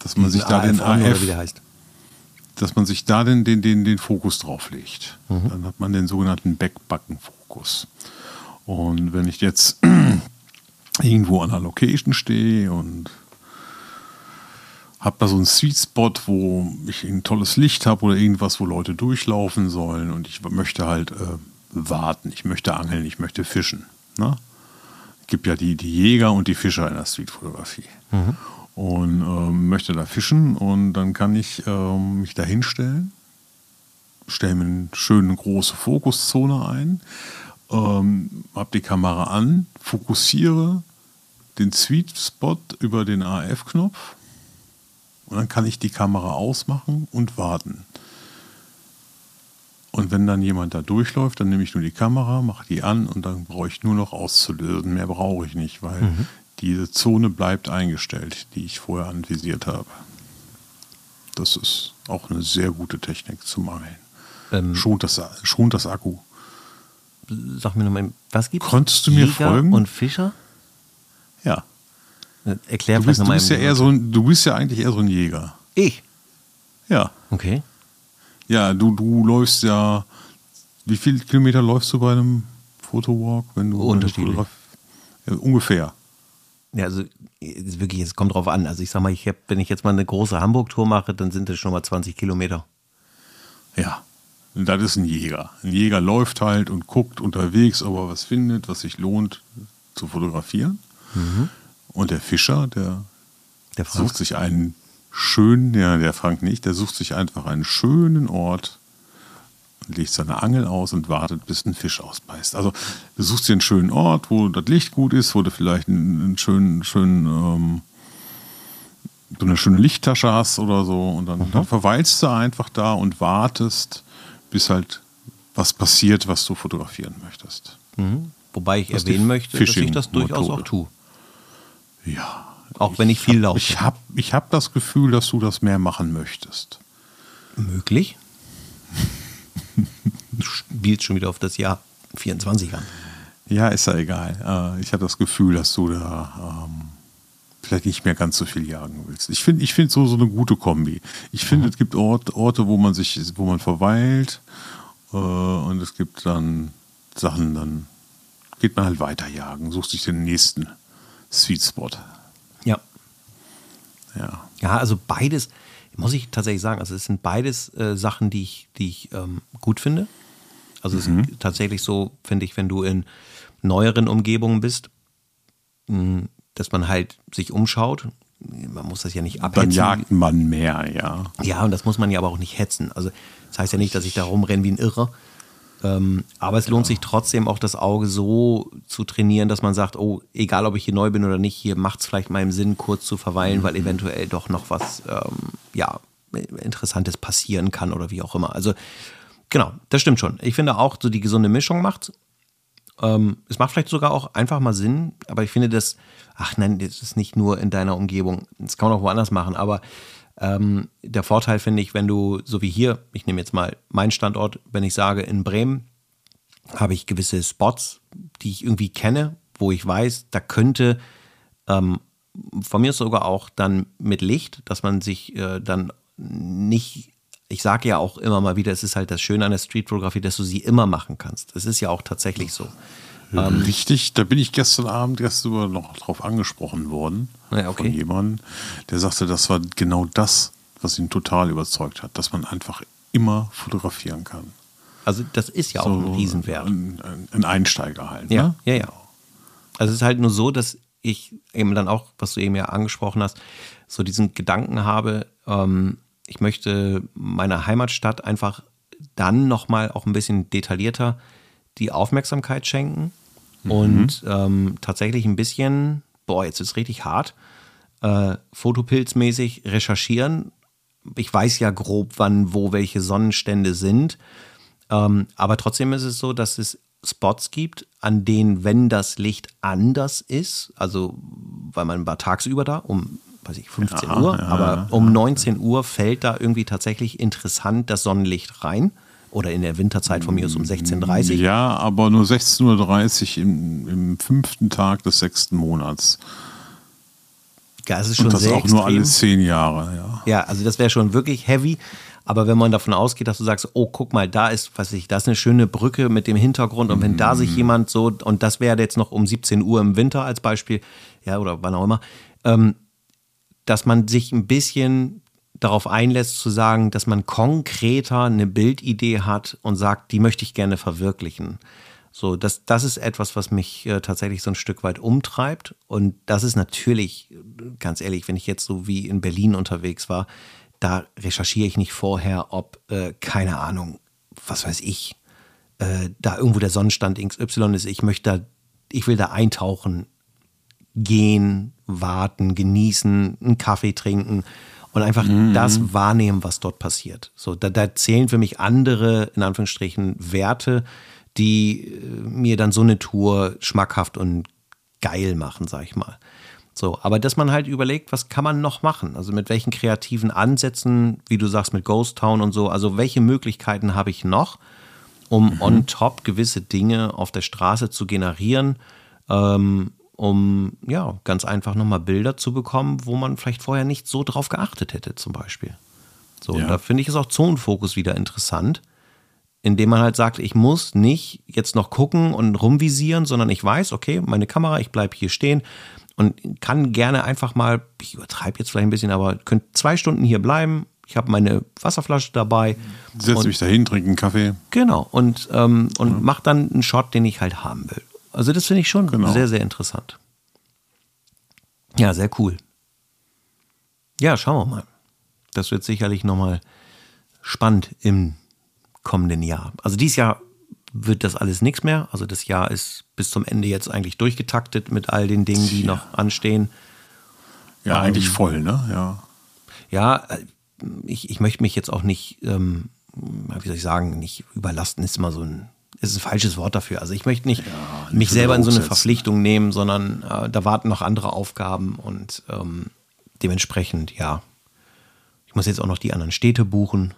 Dass man sich da den AF, oder AF, wie der heißt. dass man sich da den, den, den, den Fokus drauf legt. Dann hat man den sogenannten Backbacken-Fokus. Und wenn ich jetzt [clears throat] irgendwo an einer Location stehe und habe da so einen Sweet Spot, wo ich ein tolles Licht habe oder irgendwas, wo Leute durchlaufen sollen und ich möchte halt äh, warten, ich möchte angeln, ich möchte fischen. Ne? Es gibt ja die, die Jäger und die Fischer in der Streetfotografie. Und ähm, möchte da fischen und dann kann ich ähm, mich da hinstellen, stelle mir eine schöne große Fokuszone ein, ähm, habe die Kamera an, fokussiere den Sweet Spot über den AF-Knopf und dann kann ich die Kamera ausmachen und warten. Wenn dann jemand da durchläuft, dann nehme ich nur die Kamera, mache die an und dann brauche ich nur noch auszulösen. Mehr brauche ich nicht, weil diese Zone bleibt eingestellt, die ich vorher anvisiert habe. Das ist auch eine sehr gute Technik zum Angeln. Ähm, Schont das, schont das Akku. Sag mir nochmal, was gibt Konntest du mir folgen? und Fischer? Ja. Äh, Erklär Du bist, du bist ja eher so ein, du bist ja eigentlich eher so ein Jäger. Ich? Ja. Okay. Ja, du, du läufst ja. Wie viele Kilometer läufst du bei einem Fotowalk, wenn du Unterschiedlich. Ja, ungefähr. Ja, also wirklich, es kommt drauf an. Also ich sag mal, ich hab, wenn ich jetzt mal eine große Hamburg-Tour mache, dann sind das schon mal 20 Kilometer. Ja. Das ist ein Jäger. Ein Jäger läuft halt und guckt unterwegs, ob er was findet, was sich lohnt zu fotografieren. Und der Fischer, der Der sucht sich einen schönen, ja, der Frank nicht, der sucht sich einfach einen schönen Ort, legt seine Angel aus und wartet, bis ein Fisch ausbeißt. Also du suchst dir einen schönen Ort, wo das Licht gut ist, wo du vielleicht einen, einen schönen, schönen ähm, so eine schöne Lichttasche hast oder so und dann, mhm. dann verweilst du einfach da und wartest, bis halt was passiert, was du fotografieren möchtest. Mhm. Wobei ich das erwähnen möchte, dass ich das durchaus auch tue. Ja. Auch wenn ich viel laufe. Ich habe ich hab das Gefühl, dass du das mehr machen möchtest. Möglich. du spielst schon wieder auf das Jahr 24 an. Ja, ist ja egal. Äh, ich habe das Gefühl, dass du da ähm, vielleicht nicht mehr ganz so viel jagen willst. Ich finde ich find so, so eine gute Kombi. Ich finde, mhm. es gibt Orte, Orte, wo man sich, wo man verweilt äh, und es gibt dann Sachen, dann geht man halt weiter jagen, sucht sich den nächsten Sweet Spot. Ja. Ja. Ja, also beides, muss ich tatsächlich sagen, also es sind beides äh, Sachen, die ich, die ich ähm, gut finde. Also mhm. es ist tatsächlich so, finde ich, wenn du in neueren Umgebungen bist, mh, dass man halt sich umschaut. Man muss das ja nicht abhetzen. Dann jagt man mehr, ja. Ja, und das muss man ja aber auch nicht hetzen. Also das heißt ja nicht, dass ich da rumrenne wie ein Irrer. Ähm, aber es lohnt ja. sich trotzdem auch das Auge so zu trainieren, dass man sagt, oh, egal ob ich hier neu bin oder nicht, hier macht es vielleicht meinem Sinn, kurz zu verweilen, mhm. weil eventuell doch noch was ähm, ja, Interessantes passieren kann oder wie auch immer. Also genau, das stimmt schon. Ich finde auch, so die gesunde Mischung macht. Ähm, es macht vielleicht sogar auch einfach mal Sinn, aber ich finde das, ach nein, das ist nicht nur in deiner Umgebung. Das kann man auch woanders machen, aber ähm, der Vorteil finde ich, wenn du, so wie hier, ich nehme jetzt mal meinen Standort, wenn ich sage, in Bremen habe ich gewisse Spots, die ich irgendwie kenne, wo ich weiß, da könnte ähm, von mir sogar auch dann mit Licht, dass man sich äh, dann nicht ich sage ja auch immer mal wieder, es ist halt das Schöne an der Streetfotografie, dass du sie immer machen kannst. Das ist ja auch tatsächlich so. Ähm, Richtig, da bin ich gestern Abend erst über noch drauf angesprochen worden ja, okay. von jemandem, der sagte, das war genau das, was ihn total überzeugt hat, dass man einfach immer fotografieren kann. Also das ist ja so auch ein Riesenwert. Ein, ein Einsteiger halt. Ja, ne? ja, ja. Also es ist halt nur so, dass ich eben dann auch, was du eben ja angesprochen hast, so diesen Gedanken habe, ähm, ich möchte meiner Heimatstadt einfach dann nochmal auch ein bisschen detaillierter die Aufmerksamkeit schenken mhm. und ähm, tatsächlich ein bisschen, boah, jetzt ist es richtig hart, äh, fotopilzmäßig recherchieren. Ich weiß ja grob, wann, wo welche Sonnenstände sind. Ähm, aber trotzdem ist es so, dass es Spots gibt, an denen, wenn das Licht anders ist, also weil man war tagsüber da, um weiß ich, 15 ja, Uhr, ja, aber um 19 Uhr fällt da irgendwie tatsächlich interessant das Sonnenlicht rein. Oder in der Winterzeit von mir aus um 16.30 Uhr. Ja, aber nur 16.30 Uhr im, im fünften Tag des sechsten Monats. Ja, das ist schon Und das sehr auch extrem. nur alle zehn Jahre, ja. Ja, also das wäre schon wirklich heavy. Aber wenn man davon ausgeht, dass du sagst, oh, guck mal, da ist, was ich, da ist eine schöne Brücke mit dem Hintergrund und wenn da sich mhm. jemand so, und das wäre jetzt noch um 17 Uhr im Winter als Beispiel, ja, oder wann auch immer, ähm, dass man sich ein bisschen darauf einlässt zu sagen, dass man konkreter eine Bildidee hat und sagt, die möchte ich gerne verwirklichen. So, das, das ist etwas, was mich äh, tatsächlich so ein Stück weit umtreibt. Und das ist natürlich, ganz ehrlich, wenn ich jetzt so wie in Berlin unterwegs war, da recherchiere ich nicht vorher, ob, äh, keine Ahnung, was weiß ich, äh, da irgendwo der Sonnenstand XY ist. Ich möchte da, ich will da eintauchen, gehen, warten, genießen, einen Kaffee trinken und einfach mhm. das wahrnehmen, was dort passiert. So, da, da zählen für mich andere, in Anführungsstrichen, Werte, die äh, mir dann so eine Tour schmackhaft und geil machen, sag ich mal. So, aber dass man halt überlegt, was kann man noch machen? Also mit welchen kreativen Ansätzen, wie du sagst, mit Ghost Town und so, also welche Möglichkeiten habe ich noch, um mhm. on top gewisse Dinge auf der Straße zu generieren, ähm, um ja ganz einfach nochmal Bilder zu bekommen, wo man vielleicht vorher nicht so drauf geachtet hätte, zum Beispiel. So, ja. da finde ich es auch Zonenfokus wieder interessant, indem man halt sagt, ich muss nicht jetzt noch gucken und rumvisieren, sondern ich weiß, okay, meine Kamera, ich bleibe hier stehen und kann gerne einfach mal, ich übertreibe jetzt vielleicht ein bisschen, aber könnt zwei Stunden hier bleiben. Ich habe meine Wasserflasche dabei. Setze mich dahin, trinke einen Kaffee. Genau, und, ähm, und ja. mache dann einen Shot, den ich halt haben will. Also das finde ich schon genau. sehr, sehr interessant. Ja, sehr cool. Ja, schauen wir mal. Das wird sicherlich nochmal spannend im kommenden Jahr. Also dieses Jahr wird das alles nichts mehr. Also das Jahr ist bis zum Ende jetzt eigentlich durchgetaktet mit all den Dingen, die noch anstehen. Ja, ähm, eigentlich voll, ne? Ja. Ja, äh, ich, ich möchte mich jetzt auch nicht, ähm, wie soll ich sagen, nicht überlasten, ist immer so ein, ist ein falsches Wort dafür. Also ich möchte nicht ja, mich selber in so eine Verpflichtung nehmen, sondern äh, da warten noch andere Aufgaben und ähm, dementsprechend, ja, ich muss jetzt auch noch die anderen Städte buchen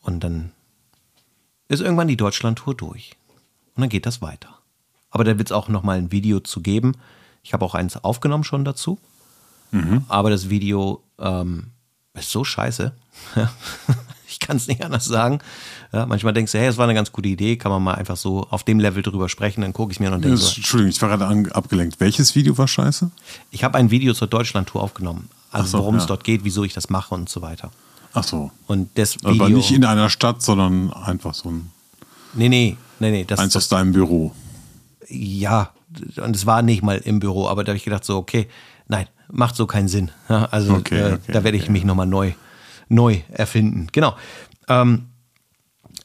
und dann ist irgendwann die Deutschlandtour durch. Und dann geht das weiter. Aber da wird es auch noch mal ein Video zu geben. Ich habe auch eins aufgenommen schon dazu. Mhm. Aber das Video ähm, ist so scheiße. [laughs] ich kann es nicht anders sagen. Ja, manchmal denkst du, hey, es war eine ganz gute Idee, kann man mal einfach so auf dem Level drüber sprechen, dann gucke ich mir und denke so. Entschuldigung, ich war gerade abgelenkt. Welches Video war scheiße? Ich habe ein Video zur Deutschlandtour aufgenommen. Also so, worum es dort geht, wieso ich das mache und so weiter. Ach so. Und das Video, Aber nicht in einer Stadt, sondern einfach so ein. Nee, nee, nee, nee. Das, eins aus deinem Büro. Ja, und es war nicht mal im Büro, aber da habe ich gedacht, so, okay, nein, macht so keinen Sinn. Ja, [laughs] also okay, äh, okay, da werde ich okay. mich nochmal neu, neu erfinden. Genau. Ähm,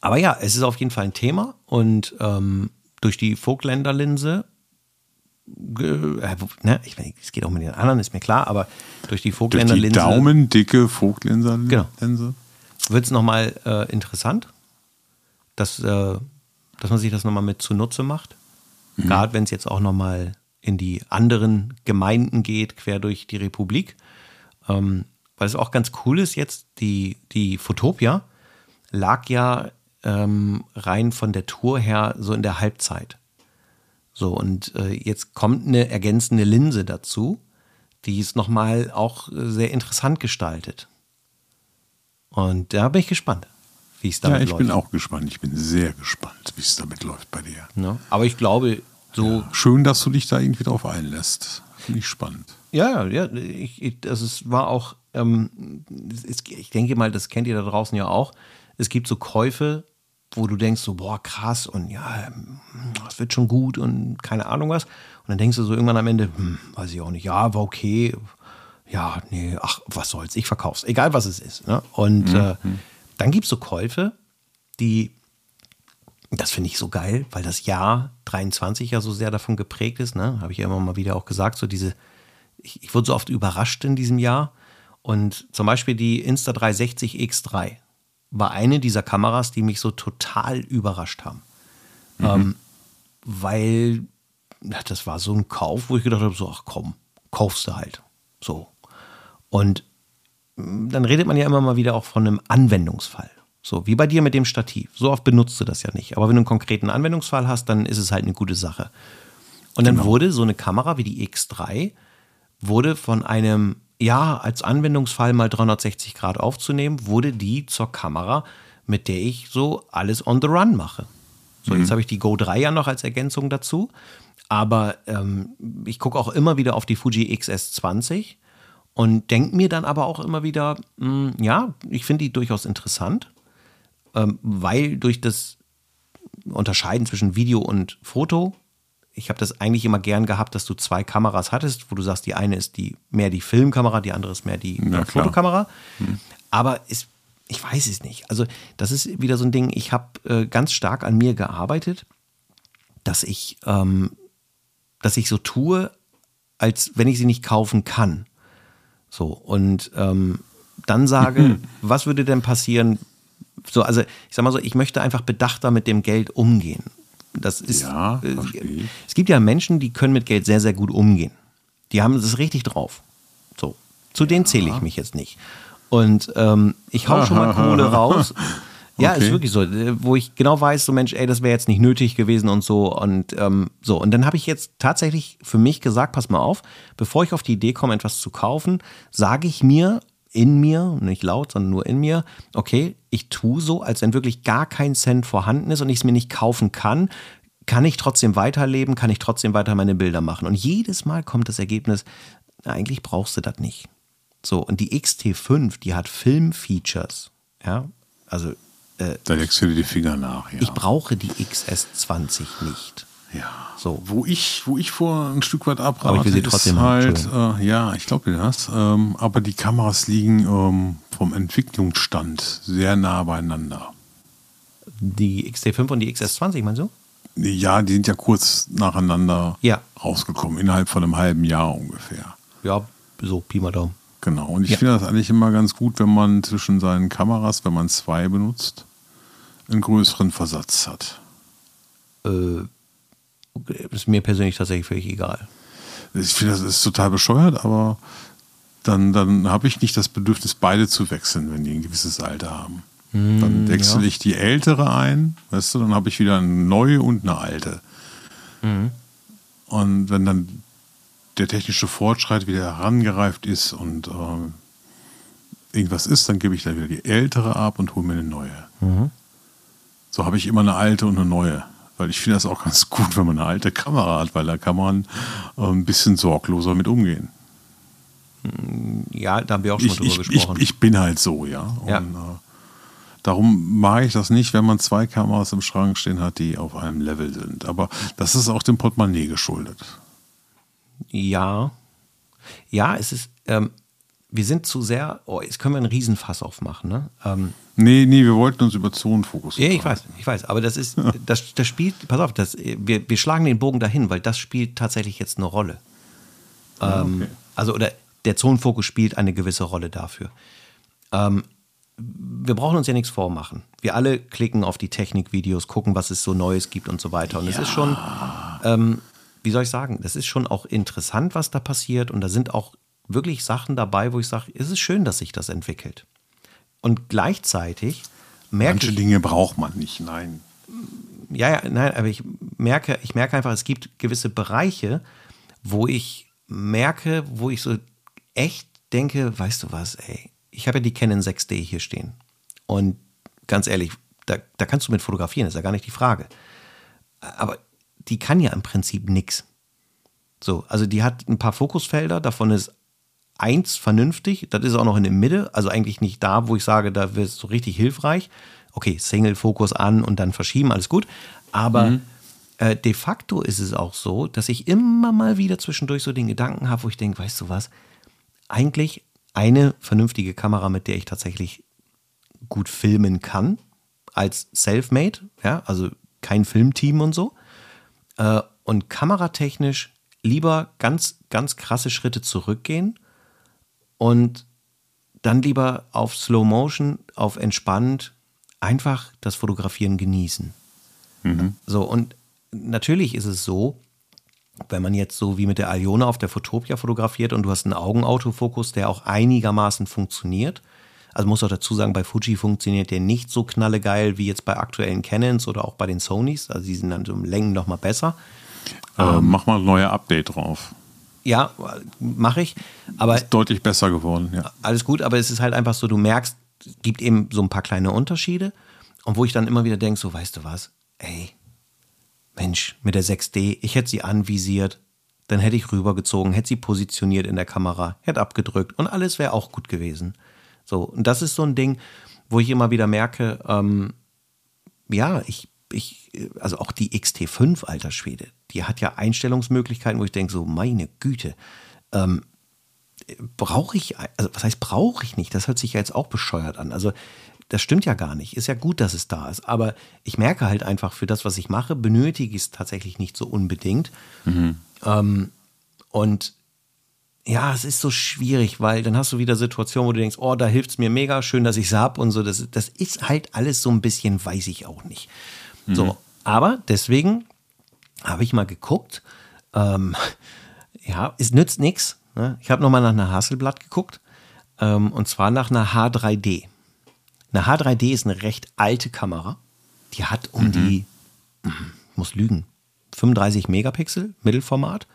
aber ja, es ist auf jeden Fall ein Thema und ähm, durch die Vogtländer-Linse äh, ne, ich, es geht auch mit den anderen, ist mir klar, aber durch die Vogtländer-Linse. Die daumendicke Vogtländer-Linse. Genau. Wird es nochmal äh, interessant, dass, äh, dass man sich das nochmal mit zunutze macht. Mhm. Gerade wenn es jetzt auch nochmal in die anderen Gemeinden geht, quer durch die Republik. Ähm, weil es auch ganz cool ist jetzt, die, die Fotopia lag ja ähm, rein von der Tour her so in der Halbzeit. So, und äh, jetzt kommt eine ergänzende Linse dazu, die es nochmal auch äh, sehr interessant gestaltet. Und da bin ich gespannt, wie es damit läuft. Ja, ich läuft. bin auch gespannt. Ich bin sehr gespannt, wie es damit läuft bei dir. Ja, aber ich glaube, so. Ja, schön, dass du dich da irgendwie drauf einlässt. Finde ich spannend. Ja, ja, ich, ich, also es war auch, ähm, es, ich denke mal, das kennt ihr da draußen ja auch. Es gibt so Käufe, wo du denkst so, boah, krass und ja, das wird schon gut und keine Ahnung was. Und dann denkst du so irgendwann am Ende, hm, weiß ich auch nicht, ja, war okay. Ja, nee, ach, was soll's, ich verkauf's, egal was es ist. Ne? Und mhm. äh, dann gibt es so Käufe, die, das finde ich so geil, weil das Jahr 23 ja so sehr davon geprägt ist, ne? habe ich ja immer mal wieder auch gesagt, so diese, ich, ich wurde so oft überrascht in diesem Jahr. Und zum Beispiel die Insta360 X3, war eine dieser Kameras, die mich so total überrascht haben. Mhm. Ähm, weil das war so ein Kauf, wo ich gedacht habe, so, ach komm, kaufst du halt. So. Und mm, dann redet man ja immer mal wieder auch von einem Anwendungsfall. So, wie bei dir mit dem Stativ. So oft benutzt du das ja nicht. Aber wenn du einen konkreten Anwendungsfall hast, dann ist es halt eine gute Sache. Und dann genau. wurde so eine Kamera wie die X3, wurde von einem ja, als Anwendungsfall mal 360 Grad aufzunehmen, wurde die zur Kamera, mit der ich so alles on the run mache. So, mhm. jetzt habe ich die Go 3 ja noch als Ergänzung dazu. Aber ähm, ich gucke auch immer wieder auf die Fuji XS20 und denke mir dann aber auch immer wieder, mh, hm, ja, ich finde die durchaus interessant, ähm, weil durch das Unterscheiden zwischen Video und Foto ich habe das eigentlich immer gern gehabt, dass du zwei Kameras hattest, wo du sagst, die eine ist die mehr die Filmkamera, die andere ist mehr die ja, Fotokamera. Hm. Aber ist, ich weiß es nicht. Also das ist wieder so ein Ding. Ich habe äh, ganz stark an mir gearbeitet, dass ich, ähm, dass ich so tue, als wenn ich sie nicht kaufen kann. So und ähm, dann sage, [laughs] was würde denn passieren? So, also ich sag mal so, ich möchte einfach bedachter mit dem Geld umgehen. Das ist, ja, äh, es gibt ja Menschen, die können mit Geld sehr, sehr gut umgehen. Die haben es richtig drauf. So. Zu ja. denen zähle ich mich jetzt nicht. Und ähm, ich hau schon mal Kohle [laughs] raus. Ja, okay. ist wirklich so, äh, wo ich genau weiß, so Mensch, ey, das wäre jetzt nicht nötig gewesen und so und ähm, so. Und dann habe ich jetzt tatsächlich für mich gesagt, pass mal auf, bevor ich auf die Idee komme, etwas zu kaufen, sage ich mir in mir, nicht laut, sondern nur in mir, okay, ich tue so, als wenn wirklich gar kein Cent vorhanden ist und ich es mir nicht kaufen kann, kann ich trotzdem weiterleben, kann ich trotzdem weiter meine Bilder machen. Und jedes Mal kommt das Ergebnis, eigentlich brauchst du das nicht. So, und die XT5, die hat Film-Features. Ja, also. Äh, da legst du dir die Finger nach, ja. Ich brauche die XS20 nicht. Ja. So. Wo ich, wo ich vor ein Stück weit abrate, aber ich will sie trotzdem ist halt, äh, ja, ich glaube dir das. Ähm, aber die Kameras liegen ähm, vom Entwicklungsstand sehr nah beieinander. Die XT5 und die XS20, meinst du? Ja, die sind ja kurz nacheinander Ja. rausgekommen, innerhalb von einem halben Jahr ungefähr. Ja, so Pi mal Daumen. Genau. Und ich Ja. finde das eigentlich immer ganz gut, wenn man zwischen seinen Kameras, wenn man zwei benutzt, einen größeren Versatz hat. Äh, ist mir persönlich tatsächlich völlig egal. Ich finde, das ist total bescheuert, aber dann, dann habe ich nicht das Bedürfnis, beide zu wechseln, wenn die ein gewisses Alter haben. dann wechsle ja. ich die ältere ein, weißt du, dann habe ich wieder eine neue und eine alte. Und wenn dann der technische Fortschritt wieder herangereift ist und ähm, irgendwas ist, dann gebe ich dann wieder die ältere ab und hole mir eine neue. So habe ich immer eine alte und eine neue. Weil ich finde das auch ganz gut, wenn man eine alte Kamera hat, weil da kann man äh, ein bisschen sorgloser mit umgehen. Ja, da haben wir auch schon mal Ich, drüber ich, ich, gesprochen. ich bin halt so, ja. Und, Ja. Äh, darum mag ich das nicht, wenn man zwei Kameras im Schrank stehen hat, die auf einem Level sind. Aber das ist auch dem Portemonnaie geschuldet. Ja. Ja, es ist, ähm, wir sind zu sehr, oh, jetzt können wir einen Riesenfass aufmachen, ne? Ähm, Nee, nee, wir wollten uns über Zonenfokus ja, ich weiß, ich weiß, aber das ist, das, das spielt, pass auf, das, wir, wir schlagen den Bogen dahin, weil das spielt tatsächlich jetzt eine Rolle. Ähm, okay. Also, oder der Zonenfokus spielt eine gewisse Rolle dafür. Ähm, wir brauchen uns ja nichts vormachen. Wir alle klicken auf die Technikvideos, gucken, was es so Neues gibt und so weiter. Und es ist schon, ähm, wie soll ich sagen, das ist schon auch interessant, was da passiert. Und da sind auch wirklich Sachen dabei, wo ich sage, es ist schön, dass sich das entwickelt. Und gleichzeitig merke Manche ich, Dinge braucht man nicht, nein. ja, ja, nein, aber ich merke, ich merke einfach, es gibt gewisse Bereiche, wo ich merke, wo ich so echt denke, weißt du was, ey, ich habe ja die Canon 6D hier stehen. Und ganz ehrlich, da, da kannst du mit fotografieren, ist ja gar nicht die Frage. Aber die kann ja im Prinzip nix. So, also die hat ein paar Fokusfelder, davon ist eins vernünftig, das ist auch noch in der Mitte, also eigentlich nicht da, wo ich sage, da wird es so richtig hilfreich. Okay, Single-Fokus an und dann verschieben, alles gut. Aber äh, de facto ist es auch so, dass ich immer mal wieder zwischendurch so den Gedanken habe, wo ich denke, weißt du was, eigentlich eine vernünftige Kamera, mit der ich tatsächlich gut filmen kann, als Selfmade, ja, also kein Filmteam und so. Äh, und kameratechnisch lieber ganz, ganz krasse Schritte zurückgehen und dann lieber auf Slow Motion, auf entspannt, einfach das Fotografieren genießen. So, und natürlich ist es so, wenn man jetzt so wie mit der Aliona auf der Fotopia fotografiert und du hast einen Augenautofokus, der auch einigermaßen funktioniert. Also muss auch dazu sagen, bei Fuji funktioniert der nicht so knallegeil wie jetzt bei aktuellen Canons oder auch bei den Sonys. Also die sind dann so im Längen noch mal besser. Äh, mach mal ein neues Update drauf. Ja, mache ich. Aber Ist deutlich besser geworden, ja. alles gut, aber es ist halt einfach so, du merkst, es gibt eben so ein paar kleine Unterschiede. Und wo ich dann immer wieder denke, so, weißt du was, ey, Mensch, mit der 6D, ich hätte sie anvisiert, dann hätte ich rübergezogen, hätte sie positioniert in der Kamera, hätte abgedrückt und alles wäre auch gut gewesen. So, und das ist so ein Ding, wo ich immer wieder merke, ähm, ja, ich, ich, also auch die XT5, alter Schwede, die hat ja Einstellungsmöglichkeiten, wo ich denke, so, meine Güte, ähm, brauche ich, also was heißt brauche ich nicht? Das hört sich ja jetzt auch bescheuert an. Also das stimmt ja gar nicht. Ist ja gut, dass es da ist. Aber ich merke halt einfach, für das, was ich mache, benötige ich es tatsächlich nicht so unbedingt. Ähm, und ja, es ist so schwierig, weil dann hast du wieder Situationen, wo du denkst, oh, da hilft es mir mega, schön, dass ich es habe und so. Das, das ist halt alles so ein bisschen, weiß ich auch nicht. So, aber deswegen habe ich mal geguckt. Ähm, ja, es nützt nichts. Ne? Ich habe nochmal nach einer Hasselblatt geguckt. Ähm, und zwar nach einer H3D. Eine H3D ist eine recht alte Kamera. Die hat um die, ich muss lügen, 35 Megapixel, Mittelformat.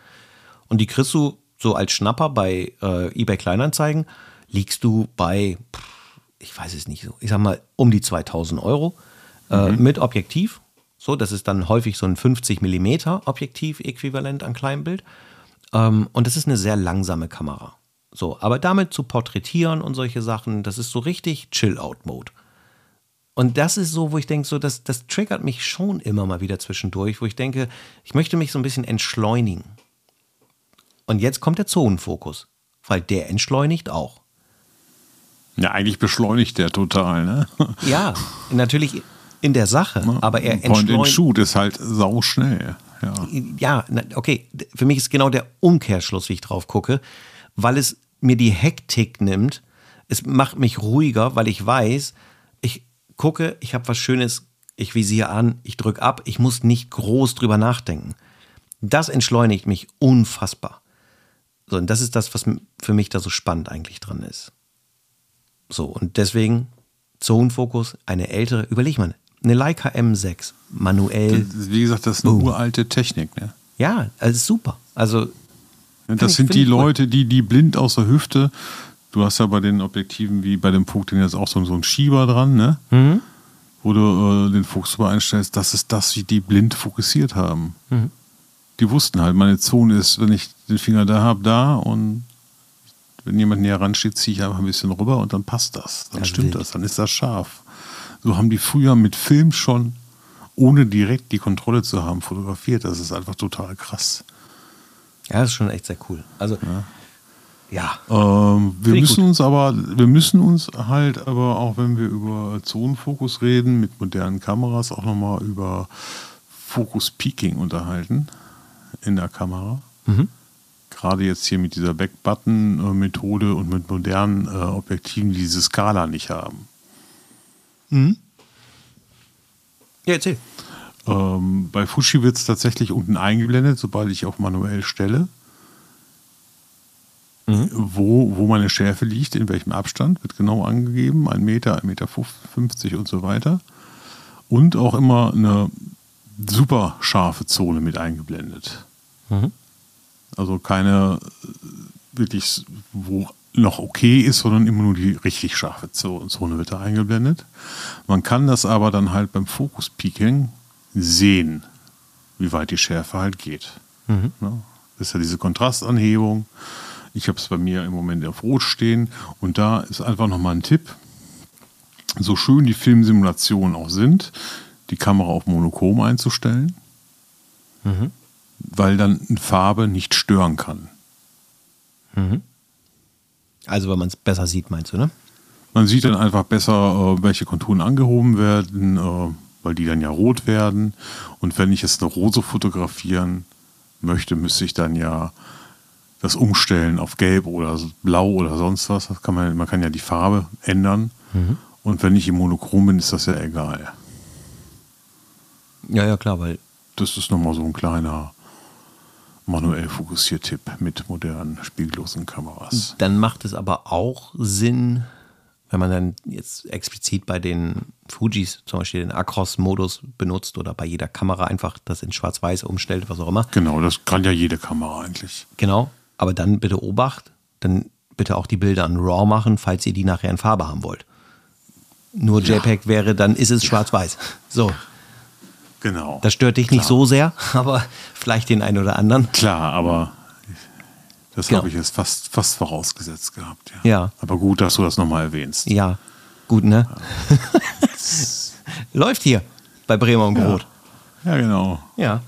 Und die kriegst du so als Schnapper bei äh, eBay Kleinanzeigen, liegst du bei, ich weiß es nicht so, ich sag mal um die 2000 Euro äh, mit Objektiv. So, das ist dann häufig so ein 50 Millimeter Objektiv-Äquivalent an Kleinbild. Ähm, und das ist eine sehr langsame Kamera. So, aber damit zu porträtieren und solche Sachen, das ist so richtig Chill-Out-Mode. Und das ist so, wo ich denke, so, das, das triggert mich schon immer mal wieder zwischendurch, wo ich denke, ich möchte mich so ein bisschen entschleunigen. Und jetzt kommt der Zonenfokus, weil der entschleunigt auch. Ja, eigentlich beschleunigt der total, ne? Ja, [laughs] natürlich in der Sache, aber er Point and. Shoot ist halt sauschnell. Ja. Ja, na, okay. Für mich ist genau der Umkehrschluss, wie ich drauf gucke, weil es mir die Hektik nimmt. Es macht mich ruhiger, weil ich weiß, ich gucke, ich habe was Schönes, ich visiere an, ich drücke ab, ich muss nicht groß drüber nachdenken. Das entschleunigt mich unfassbar. So, und das ist das, was für mich da so spannend eigentlich dran ist. So, und deswegen Zonenfokus, eine ältere, überleg mal, eine Leica M6, manuell. Wie gesagt, das ist eine uralte Technik. Ne? Ja, also super. Also, Das ich- sind die. Leute, die, die blind aus der Hüfte, du hast ja bei den Objektiven wie bei dem Punkt jetzt auch so, so einen Schieber dran, ne? Mhm. wo du äh, den Fokus einstellst, das ist das, wie die blind fokussiert haben. Mhm. Die wussten halt, meine Zone ist, wenn ich den Finger da habe, da und wenn jemand näher ran steht, ziehe ich einfach ein bisschen rüber und dann passt das. Dann Ja, stimmt wild. das, dann ist das scharf. So haben die früher mit Film schon, ohne direkt die Kontrolle zu haben, fotografiert. Das ist einfach total krass. ja, das ist schon echt sehr cool. Also, ja. Ähm, wir müssen gut. uns aber, wir müssen uns halt aber auch, wenn wir über Zonenfokus reden, mit modernen Kameras auch nochmal über Focus Peaking unterhalten in der Kamera. Mhm. Gerade jetzt hier mit dieser Back-Button-Methode und mit modernen äh, Objektiven, die diese Skala nicht haben. Ja, erzähl. Ähm, bei Fuji wird es tatsächlich unten eingeblendet, sobald ich auf manuell stelle. Wo, wo meine Schärfe liegt, in welchem Abstand, wird genau angegeben. Ein Meter, ein Meter 50 und so weiter. Und auch immer eine super scharfe Zone mit eingeblendet. Also keine äh, wirklich, wo noch okay ist, sondern immer nur die richtig scharfe Zo- Zone wird da eingeblendet. Man kann das aber dann halt beim Focus Peaking sehen, wie weit die Schärfe halt geht. Ne? Das ist ja diese Kontrastanhebung. Ich habe es bei mir im Moment auf Rot stehen und da ist einfach nochmal ein Tipp. So schön die Filmsimulationen auch sind, die Kamera auf Monochrom einzustellen, weil dann eine Farbe nicht stören kann. Also, wenn man es besser sieht, meinst du, ne? Man sieht dann einfach besser, äh, welche Konturen angehoben werden, äh, weil die dann ja rot werden. Und wenn ich jetzt eine Rose fotografieren möchte, müsste ich dann ja das umstellen auf Gelb oder Blau oder sonst was. Das kann man, man kann ja die Farbe ändern. Und wenn ich im Monochrom bin, ist das ja egal. Ja, ja, klar, weil Das ist nochmal so ein kleiner manuell Fokussiertipp mit modernen spiegellosen Kameras. dann macht es aber auch Sinn, wenn man dann jetzt explizit bei den Fujis zum Beispiel den Acros-Modus benutzt oder bei jeder Kamera einfach das in Schwarz-Weiß umstellt, was auch immer. Genau, das kann ja jede Kamera eigentlich. Genau, aber dann bitte Obacht, dann bitte auch die Bilder in RAW machen, falls ihr die nachher in Farbe haben wollt. Nur JPEG wäre, dann ist es schwarz-weiß. So, Genau. das stört dich nicht Klar. so sehr, [laughs] aber vielleicht den einen oder anderen. Klar, aber das Genau. habe ich jetzt fast, fast vorausgesetzt gehabt. Ja. Ja. Aber gut, dass du das nochmal erwähnst. Ja, gut, ne? [laughs] Läuft hier bei Bremer und Brot. Ja, genau. Ja.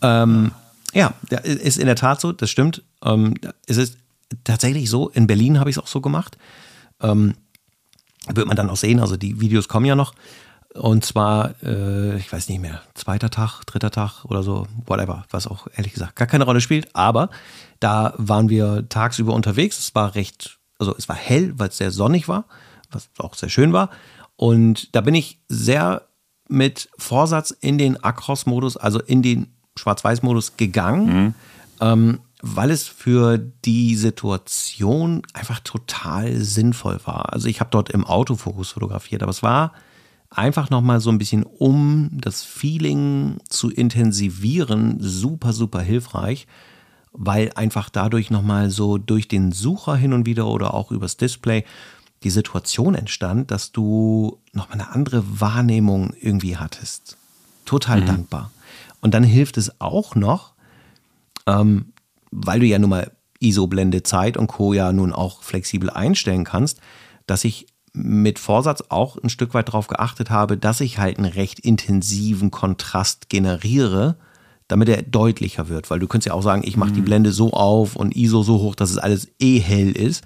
Ähm, ja, ist in der Tat so, das stimmt. Ähm, es ist tatsächlich so, in Berlin habe ich es auch so gemacht. Ähm, wird man dann auch sehen, also die Videos kommen ja noch. Und zwar, äh, ich weiß nicht mehr, zweiter Tag, dritter Tag oder so, whatever, was auch ehrlich gesagt gar keine Rolle spielt. Aber da waren wir tagsüber unterwegs. Es war recht, also es war hell, weil es sehr sonnig war, was auch sehr schön war. Und da bin ich sehr mit Vorsatz in den Acros-Modus, also in den Schwarz-Weiß-Modus gegangen, ähm, weil es für die Situation einfach total sinnvoll war. Also ich habe dort im Autofokus fotografiert, aber es war einfach nochmal so ein bisschen, um das Feeling zu intensivieren, super, super hilfreich, weil einfach dadurch nochmal so durch den Sucher hin und wieder oder auch übers Display die Situation entstand, dass du nochmal eine andere Wahrnehmung irgendwie hattest. Total dankbar. Und dann hilft es auch noch, ähm, weil du ja nun mal ISO-Blende Zeit und Co. ja nun auch flexibel einstellen kannst, dass ich mit Vorsatz auch ein Stück weit darauf geachtet habe, dass ich halt einen recht intensiven Kontrast generiere, damit er deutlicher wird. Weil du könntest ja auch sagen, ich mache die Blende so auf und ISO so hoch, dass es alles eh hell ist.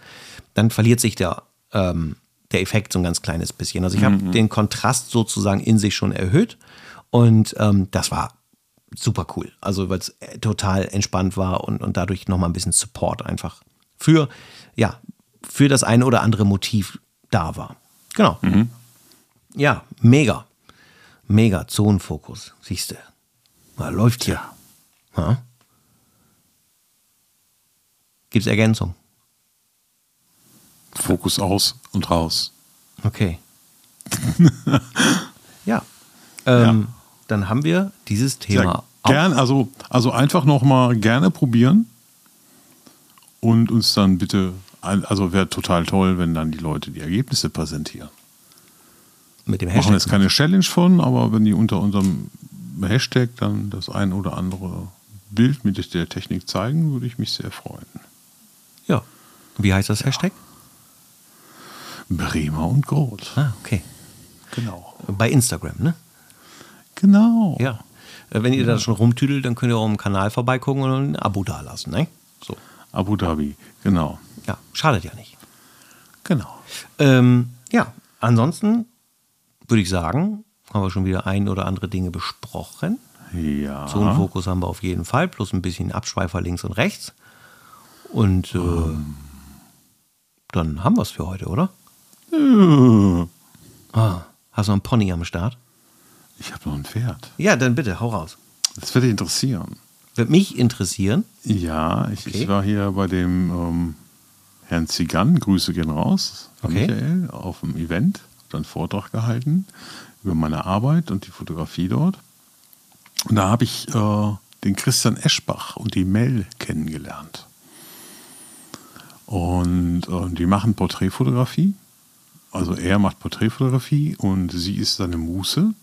Dann verliert sich der, ähm, der Effekt so ein ganz kleines bisschen. Also ich habe den Kontrast sozusagen in sich schon erhöht und ähm, das war super cool. Also weil es äh, total entspannt war und, und dadurch nochmal ein bisschen Support einfach für, ja, für das eine oder andere Motiv da war. Genau. Ja, mega. Mega Zonenfokus, siehst du. Mal läuft hier. Ja. Gibt es Ergänzung? Fokus aus und raus. Okay. [laughs] ja. Ähm, Dann haben wir dieses Thema Ja, auch. gern, also, also einfach nochmal gerne probieren und uns dann bitte, also wäre total toll, wenn dann die Leute die Ergebnisse präsentieren. mit dem Machen Hashtag. jetzt keine Challenge von, aber wenn die unter unserem Hashtag dann das ein oder andere Bild mit der Technik zeigen, würde ich mich sehr freuen. Ja. Wie heißt das Hashtag? Bremer und Groth. Ah, okay. Genau. Bei Instagram, ne? Genau. Ja. Äh, Wenn ihr da schon rumtüdelt, dann könnt ihr auch im Kanal vorbeigucken und ein Abo dalassen, ne? So. Abu Dhabi. Genau. Ja, schadet ja nicht. Genau. Ähm, ja, ansonsten würde ich sagen, haben wir schon wieder ein oder andere Dinge besprochen. Ja. Zonenfokus haben wir auf jeden Fall, plus ein bisschen Abschweifer links und rechts. Und äh, dann haben wir es für heute, oder? Ah, hast du einen Pony am Start? Ich habe noch ein Pferd. Ja, dann bitte, hau raus. Das wird dich interessieren. Wird mich interessieren. Ja, ich, Okay. ich war hier bei dem ähm, Herrn Zigan, Grüße gehen raus, Okay. Michael, auf dem Event, hab dann einen Vortrag gehalten über meine Arbeit und die Fotografie dort. Und da habe ich äh, den Christian Eschbach und die Mel kennengelernt. Und äh, die machen Porträtfotografie. Also er macht Porträtfotografie und sie ist seine Muse.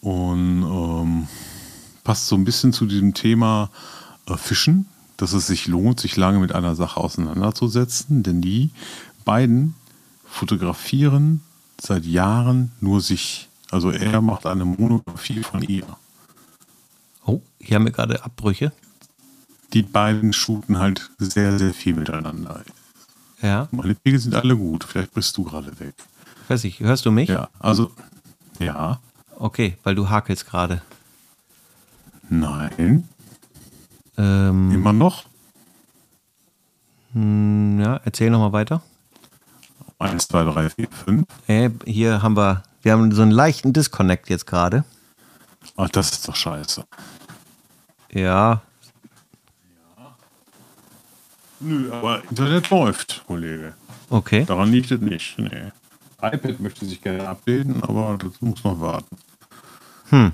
Und ähm, passt so ein bisschen zu diesem Thema äh, Fischen, dass es sich lohnt, sich lange mit einer Sache auseinanderzusetzen, denn die beiden fotografieren seit Jahren nur sich. Also er macht eine Monografie von ihr. Oh, hier haben wir gerade Abbrüche. Die beiden shooten halt sehr, sehr viel miteinander. Ja, Meine Pegel sind alle gut. Vielleicht bist du gerade weg. weiß ich. Hörst du mich? Ja, also, ja, Okay, weil du hakelst gerade. nein, Ähm, immer noch. hm, ja, erzähl nochmal weiter. Eins, zwei, drei, vier, fünf. Äh, hier haben wir, wir haben so einen leichten Disconnect jetzt gerade. Ach, das ist doch scheiße. Ja, Nö, aber Internet läuft, Kollege. okay. Daran liegt es nicht. Nee. iPad möchte sich gerne updaten, aber das muss noch warten. Hm.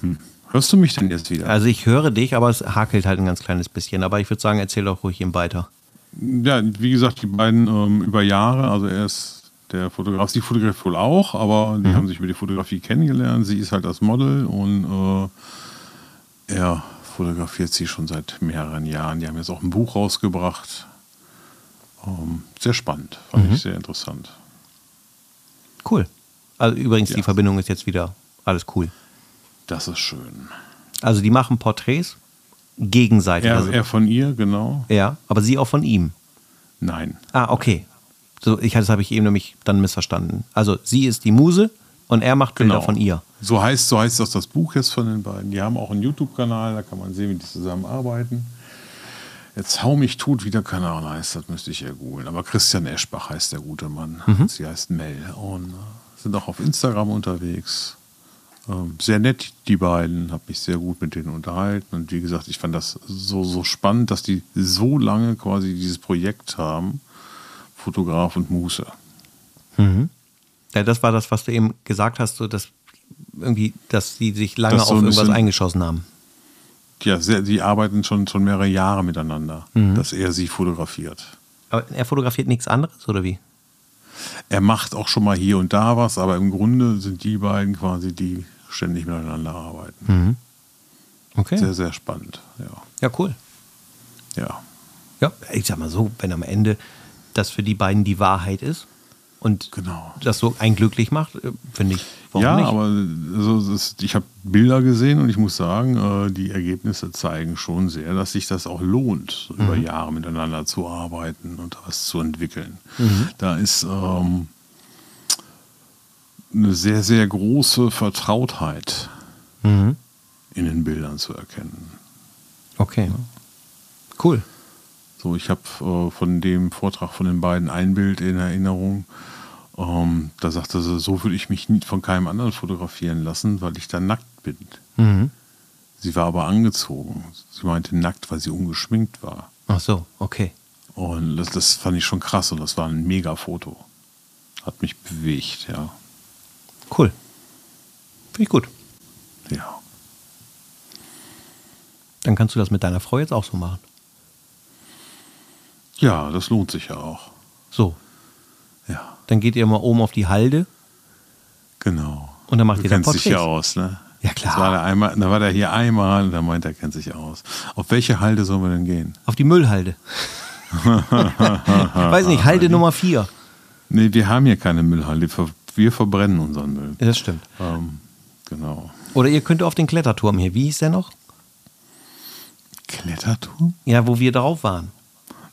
Hm. Hörst du mich denn jetzt wieder? Also ich höre dich, aber es hakelt halt ein ganz kleines bisschen. Aber ich würde sagen, erzähl doch ruhig ihm weiter. Ja, wie gesagt, die beiden ähm, über Jahre, also er ist der Fotograf, sie fotografiert wohl auch, aber die haben sich über die Fotografie kennengelernt. Sie ist halt das Model und äh, er fotografiert sie schon seit mehreren Jahren. Die haben jetzt auch ein Buch rausgebracht. Ähm, sehr spannend, fand ich sehr interessant. Cool. Also übrigens, die Ja. Verbindung ist jetzt wieder alles cool. Das ist schön. Also die machen Porträts gegenseitig. Er, also, er von ihr, genau. ja, aber sie auch von ihm. Nein. Ah, okay. So, ich, das habe ich eben nämlich dann missverstanden. Also sie ist die Muse und er macht Bilder von ihr. So heißt, so heißt das das Buch jetzt von den beiden. Die haben auch einen YouTube-Kanal, da kann man sehen, wie die zusammenarbeiten. Jetzt hau mich tot, wie der Kanal heißt, das müsste ich ja googeln. Aber Christian Eschbach heißt der gute Mann. Sie heißt Mel und äh, sind auch auf Instagram unterwegs. Ähm, sehr nett, die beiden, habe mich sehr gut mit denen unterhalten. Und wie gesagt, ich fand das so, so spannend, dass die so lange quasi dieses Projekt haben. Fotograf und Muse. Ja, das war das, was du eben gesagt hast, so dass irgendwie, dass sie sich lange Das so auf ein irgendwas bisschen- eingeschossen haben. Ja, sehr, die arbeiten schon, schon mehrere Jahre miteinander, Mhm. dass er sie fotografiert. Aber er fotografiert nichts anderes, oder wie? Er macht auch schon mal hier und da was, aber im Grunde sind die beiden quasi, die ständig miteinander arbeiten. Okay. Sehr, sehr spannend. Ja. Ja, cool. ja. Ja, ich sag mal so, wenn am Ende das für die beiden die Wahrheit ist Und Genau. das so einen glücklich macht, äh, finde ich. Warum ja, nicht? aber also, das, ich habe Bilder gesehen und ich muss sagen, äh, die Ergebnisse zeigen schon sehr, dass sich das auch lohnt, so über Mhm. Jahre miteinander zu arbeiten und was zu entwickeln. Mhm. Da ist ähm, eine sehr, sehr große Vertrautheit Mhm. in den Bildern zu erkennen. Okay. Cool. So, ich habe äh, von dem Vortrag von den beiden ein Bild in Erinnerung. Ähm, da sagte sie, so würde ich mich nie von keinem anderen fotografieren lassen, weil ich dann nackt bin. Mhm. Sie war aber angezogen. Sie meinte nackt, weil sie ungeschminkt war. Ach so, okay. Und das, das fand ich schon krass und das war ein mega Foto. Hat mich bewegt, ja. Cool. Finde ich gut. Ja. Dann kannst du das mit deiner Frau jetzt auch so machen. Ja, das lohnt sich ja auch. So, Ja, dann geht ihr mal oben auf die Halde. genau. Und dann macht du ihr da kennst dich Porträts. ja aus, ne? Ja, klar. Das war der einmal, da war der hier einmal und da meint er, kennt sich aus. Auf welche Halde sollen wir denn gehen? Auf die Müllhalde. [laughs] Weiß nicht, Halde Nummer 4. Nee, wir haben hier keine Müllhalde. Ver- Wir verbrennen unseren Müll. Das stimmt. Ähm, genau. Oder ihr könnt auf den Kletterturm hier. Wie hieß der noch? Kletterturm? Ja, wo wir drauf waren.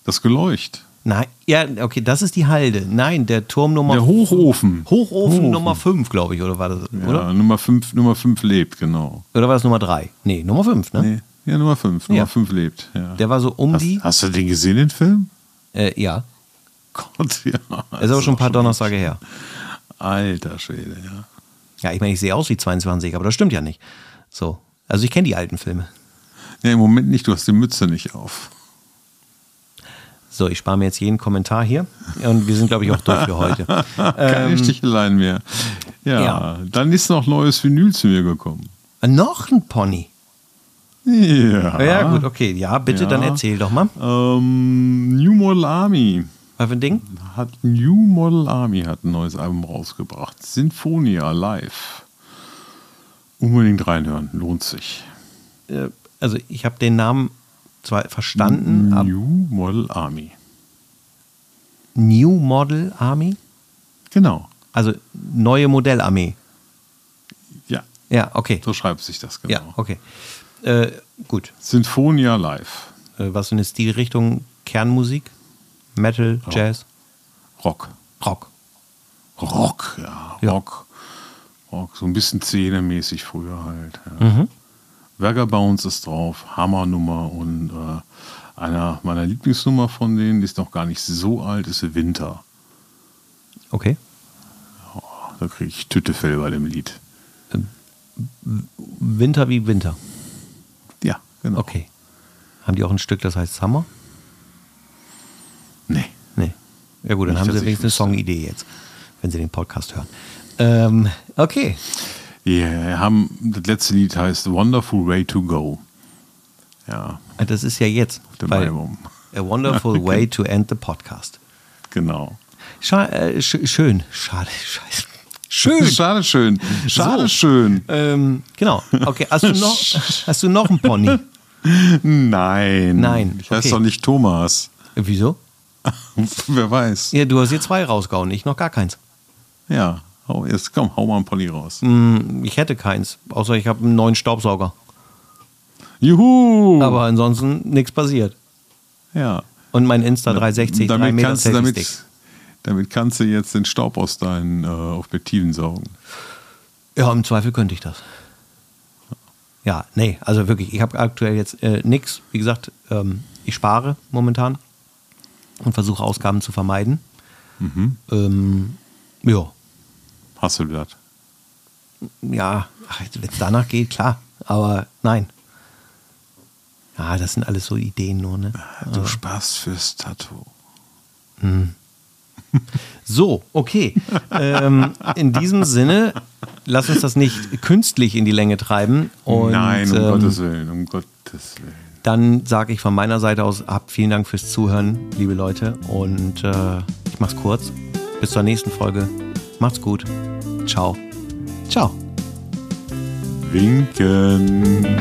Das Geleucht. Nein, ja, okay, das ist die Halde. Nein, der Turm Nummer Der Hochofen. Hochofen, Hochofen. Nummer 5, glaube ich, oder war das? Ja, Oder? Nummer 5 Nummer fünf lebt, genau. Oder war das Nummer 3? Nee, Nummer 5, ne? Nee, ja, Nummer 5. Nummer Ja. 5 lebt. Ja. Der war so um hast, die. hast du den gesehen, den Film? Äh, ja. [laughs] Gott, ja. Das ist aber schon ein paar Donnerstage her. Alter Schwede, ja. Ja, ich meine, ich sehe aus wie 22, aber das stimmt ja nicht. So. Also ich kenne die alten Filme. Ja, im Moment nicht, du hast die Mütze nicht auf. So, ich spare mir jetzt jeden Kommentar hier. Und wir sind, glaube ich, auch durch für heute. [laughs] Keine Sticheleien mehr. Ja, Ähm, ja. dann ist noch neues Vinyl zu mir gekommen. Äh, Noch ein Pony. Ja. Ja, gut, okay. Ja, bitte, Ja. dann erzähl doch mal. Ähm, New Model Army Was für ein Ding? hat New Model Army hat ein neues Album rausgebracht. Sinfonia live. Unbedingt reinhören, lohnt sich. Äh, Also, ich habe den Namen zwar verstanden, New Model Army. New Model Army? Genau. Also, neue Modellarmee. Ja, Ja, okay. so schreibt sich das genau. Ja, okay. Äh, gut. Sinfonia live. Äh, was für eine Stilrichtung? Kernmusik? Metal? Jazz? Rock. Rock. Rock, ja, Ja. Rock. Rock, so ein bisschen zähnemäßig früher halt. Ja. Vagabonds ist drauf, Hammernummer und äh, einer meiner Lieblingsnummer von denen, die ist noch gar nicht so alt, ist Winter. Okay. Da kriege ich Tüttefell bei dem Lied. Winter wie Winter. Ja, genau. Okay. Haben die auch ein Stück, das heißt Summer? Nee. Nee. Ja gut, dann Nicht, haben sie wenigstens eine Songidee jetzt, wenn sie den Podcast hören. Ähm, okay. Wir haben, das letzte Lied heißt Wonderful Way to Go. Ja, Das ist ja jetzt. auf dem Album. A Wonderful [laughs] Way to End the Podcast. Genau. Scha äh, sch schön. Schade. [laughs] Scheiße. Schön. Schade schön. Schade So. schön. ähm, genau. Okay. Hast du noch, [laughs] hast du noch einen Pony? Nein. Nein, Ich heiße okay. doch nicht Thomas. Äh, Wieso? [laughs] Wer weiß. Ja, du hast hier zwei rausgehauen, ich noch gar keins. Ja. Hau, jetzt komm, hau mal einen Pony raus. Hm, Ich hätte keins, außer ich habe einen neuen Staubsauger. Juhu! Aber ansonsten nichts passiert. ja. Und mein Insta 360, 3 damit Meter kannst, damit, damit kannst du jetzt den Staub aus deinen äh, Objektiven saugen. Ja, im Zweifel könnte ich das. Ja, nee, also wirklich, ich habe aktuell jetzt äh, nichts. Wie gesagt, ähm, ich spare momentan und versuche Ausgaben zu vermeiden. Mhm. Ähm, ja, Hast du das? ja, wenn es danach geht, klar. Aber nein. Ja, das sind alles so Ideen nur, ne? Du sparst fürs Tattoo. [laughs] So, okay. ähm, in diesem Sinne, lass uns das nicht künstlich in die Länge treiben. Und, Nein, um ähm, Gottes Willen, um Gottes Willen. Dann sage ich von meiner Seite aus, habt vielen Dank fürs Zuhören, liebe Leute. Und äh, ich mach's kurz. Bis zur nächsten Folge. Macht's gut. Ciao. Ciao. Winken.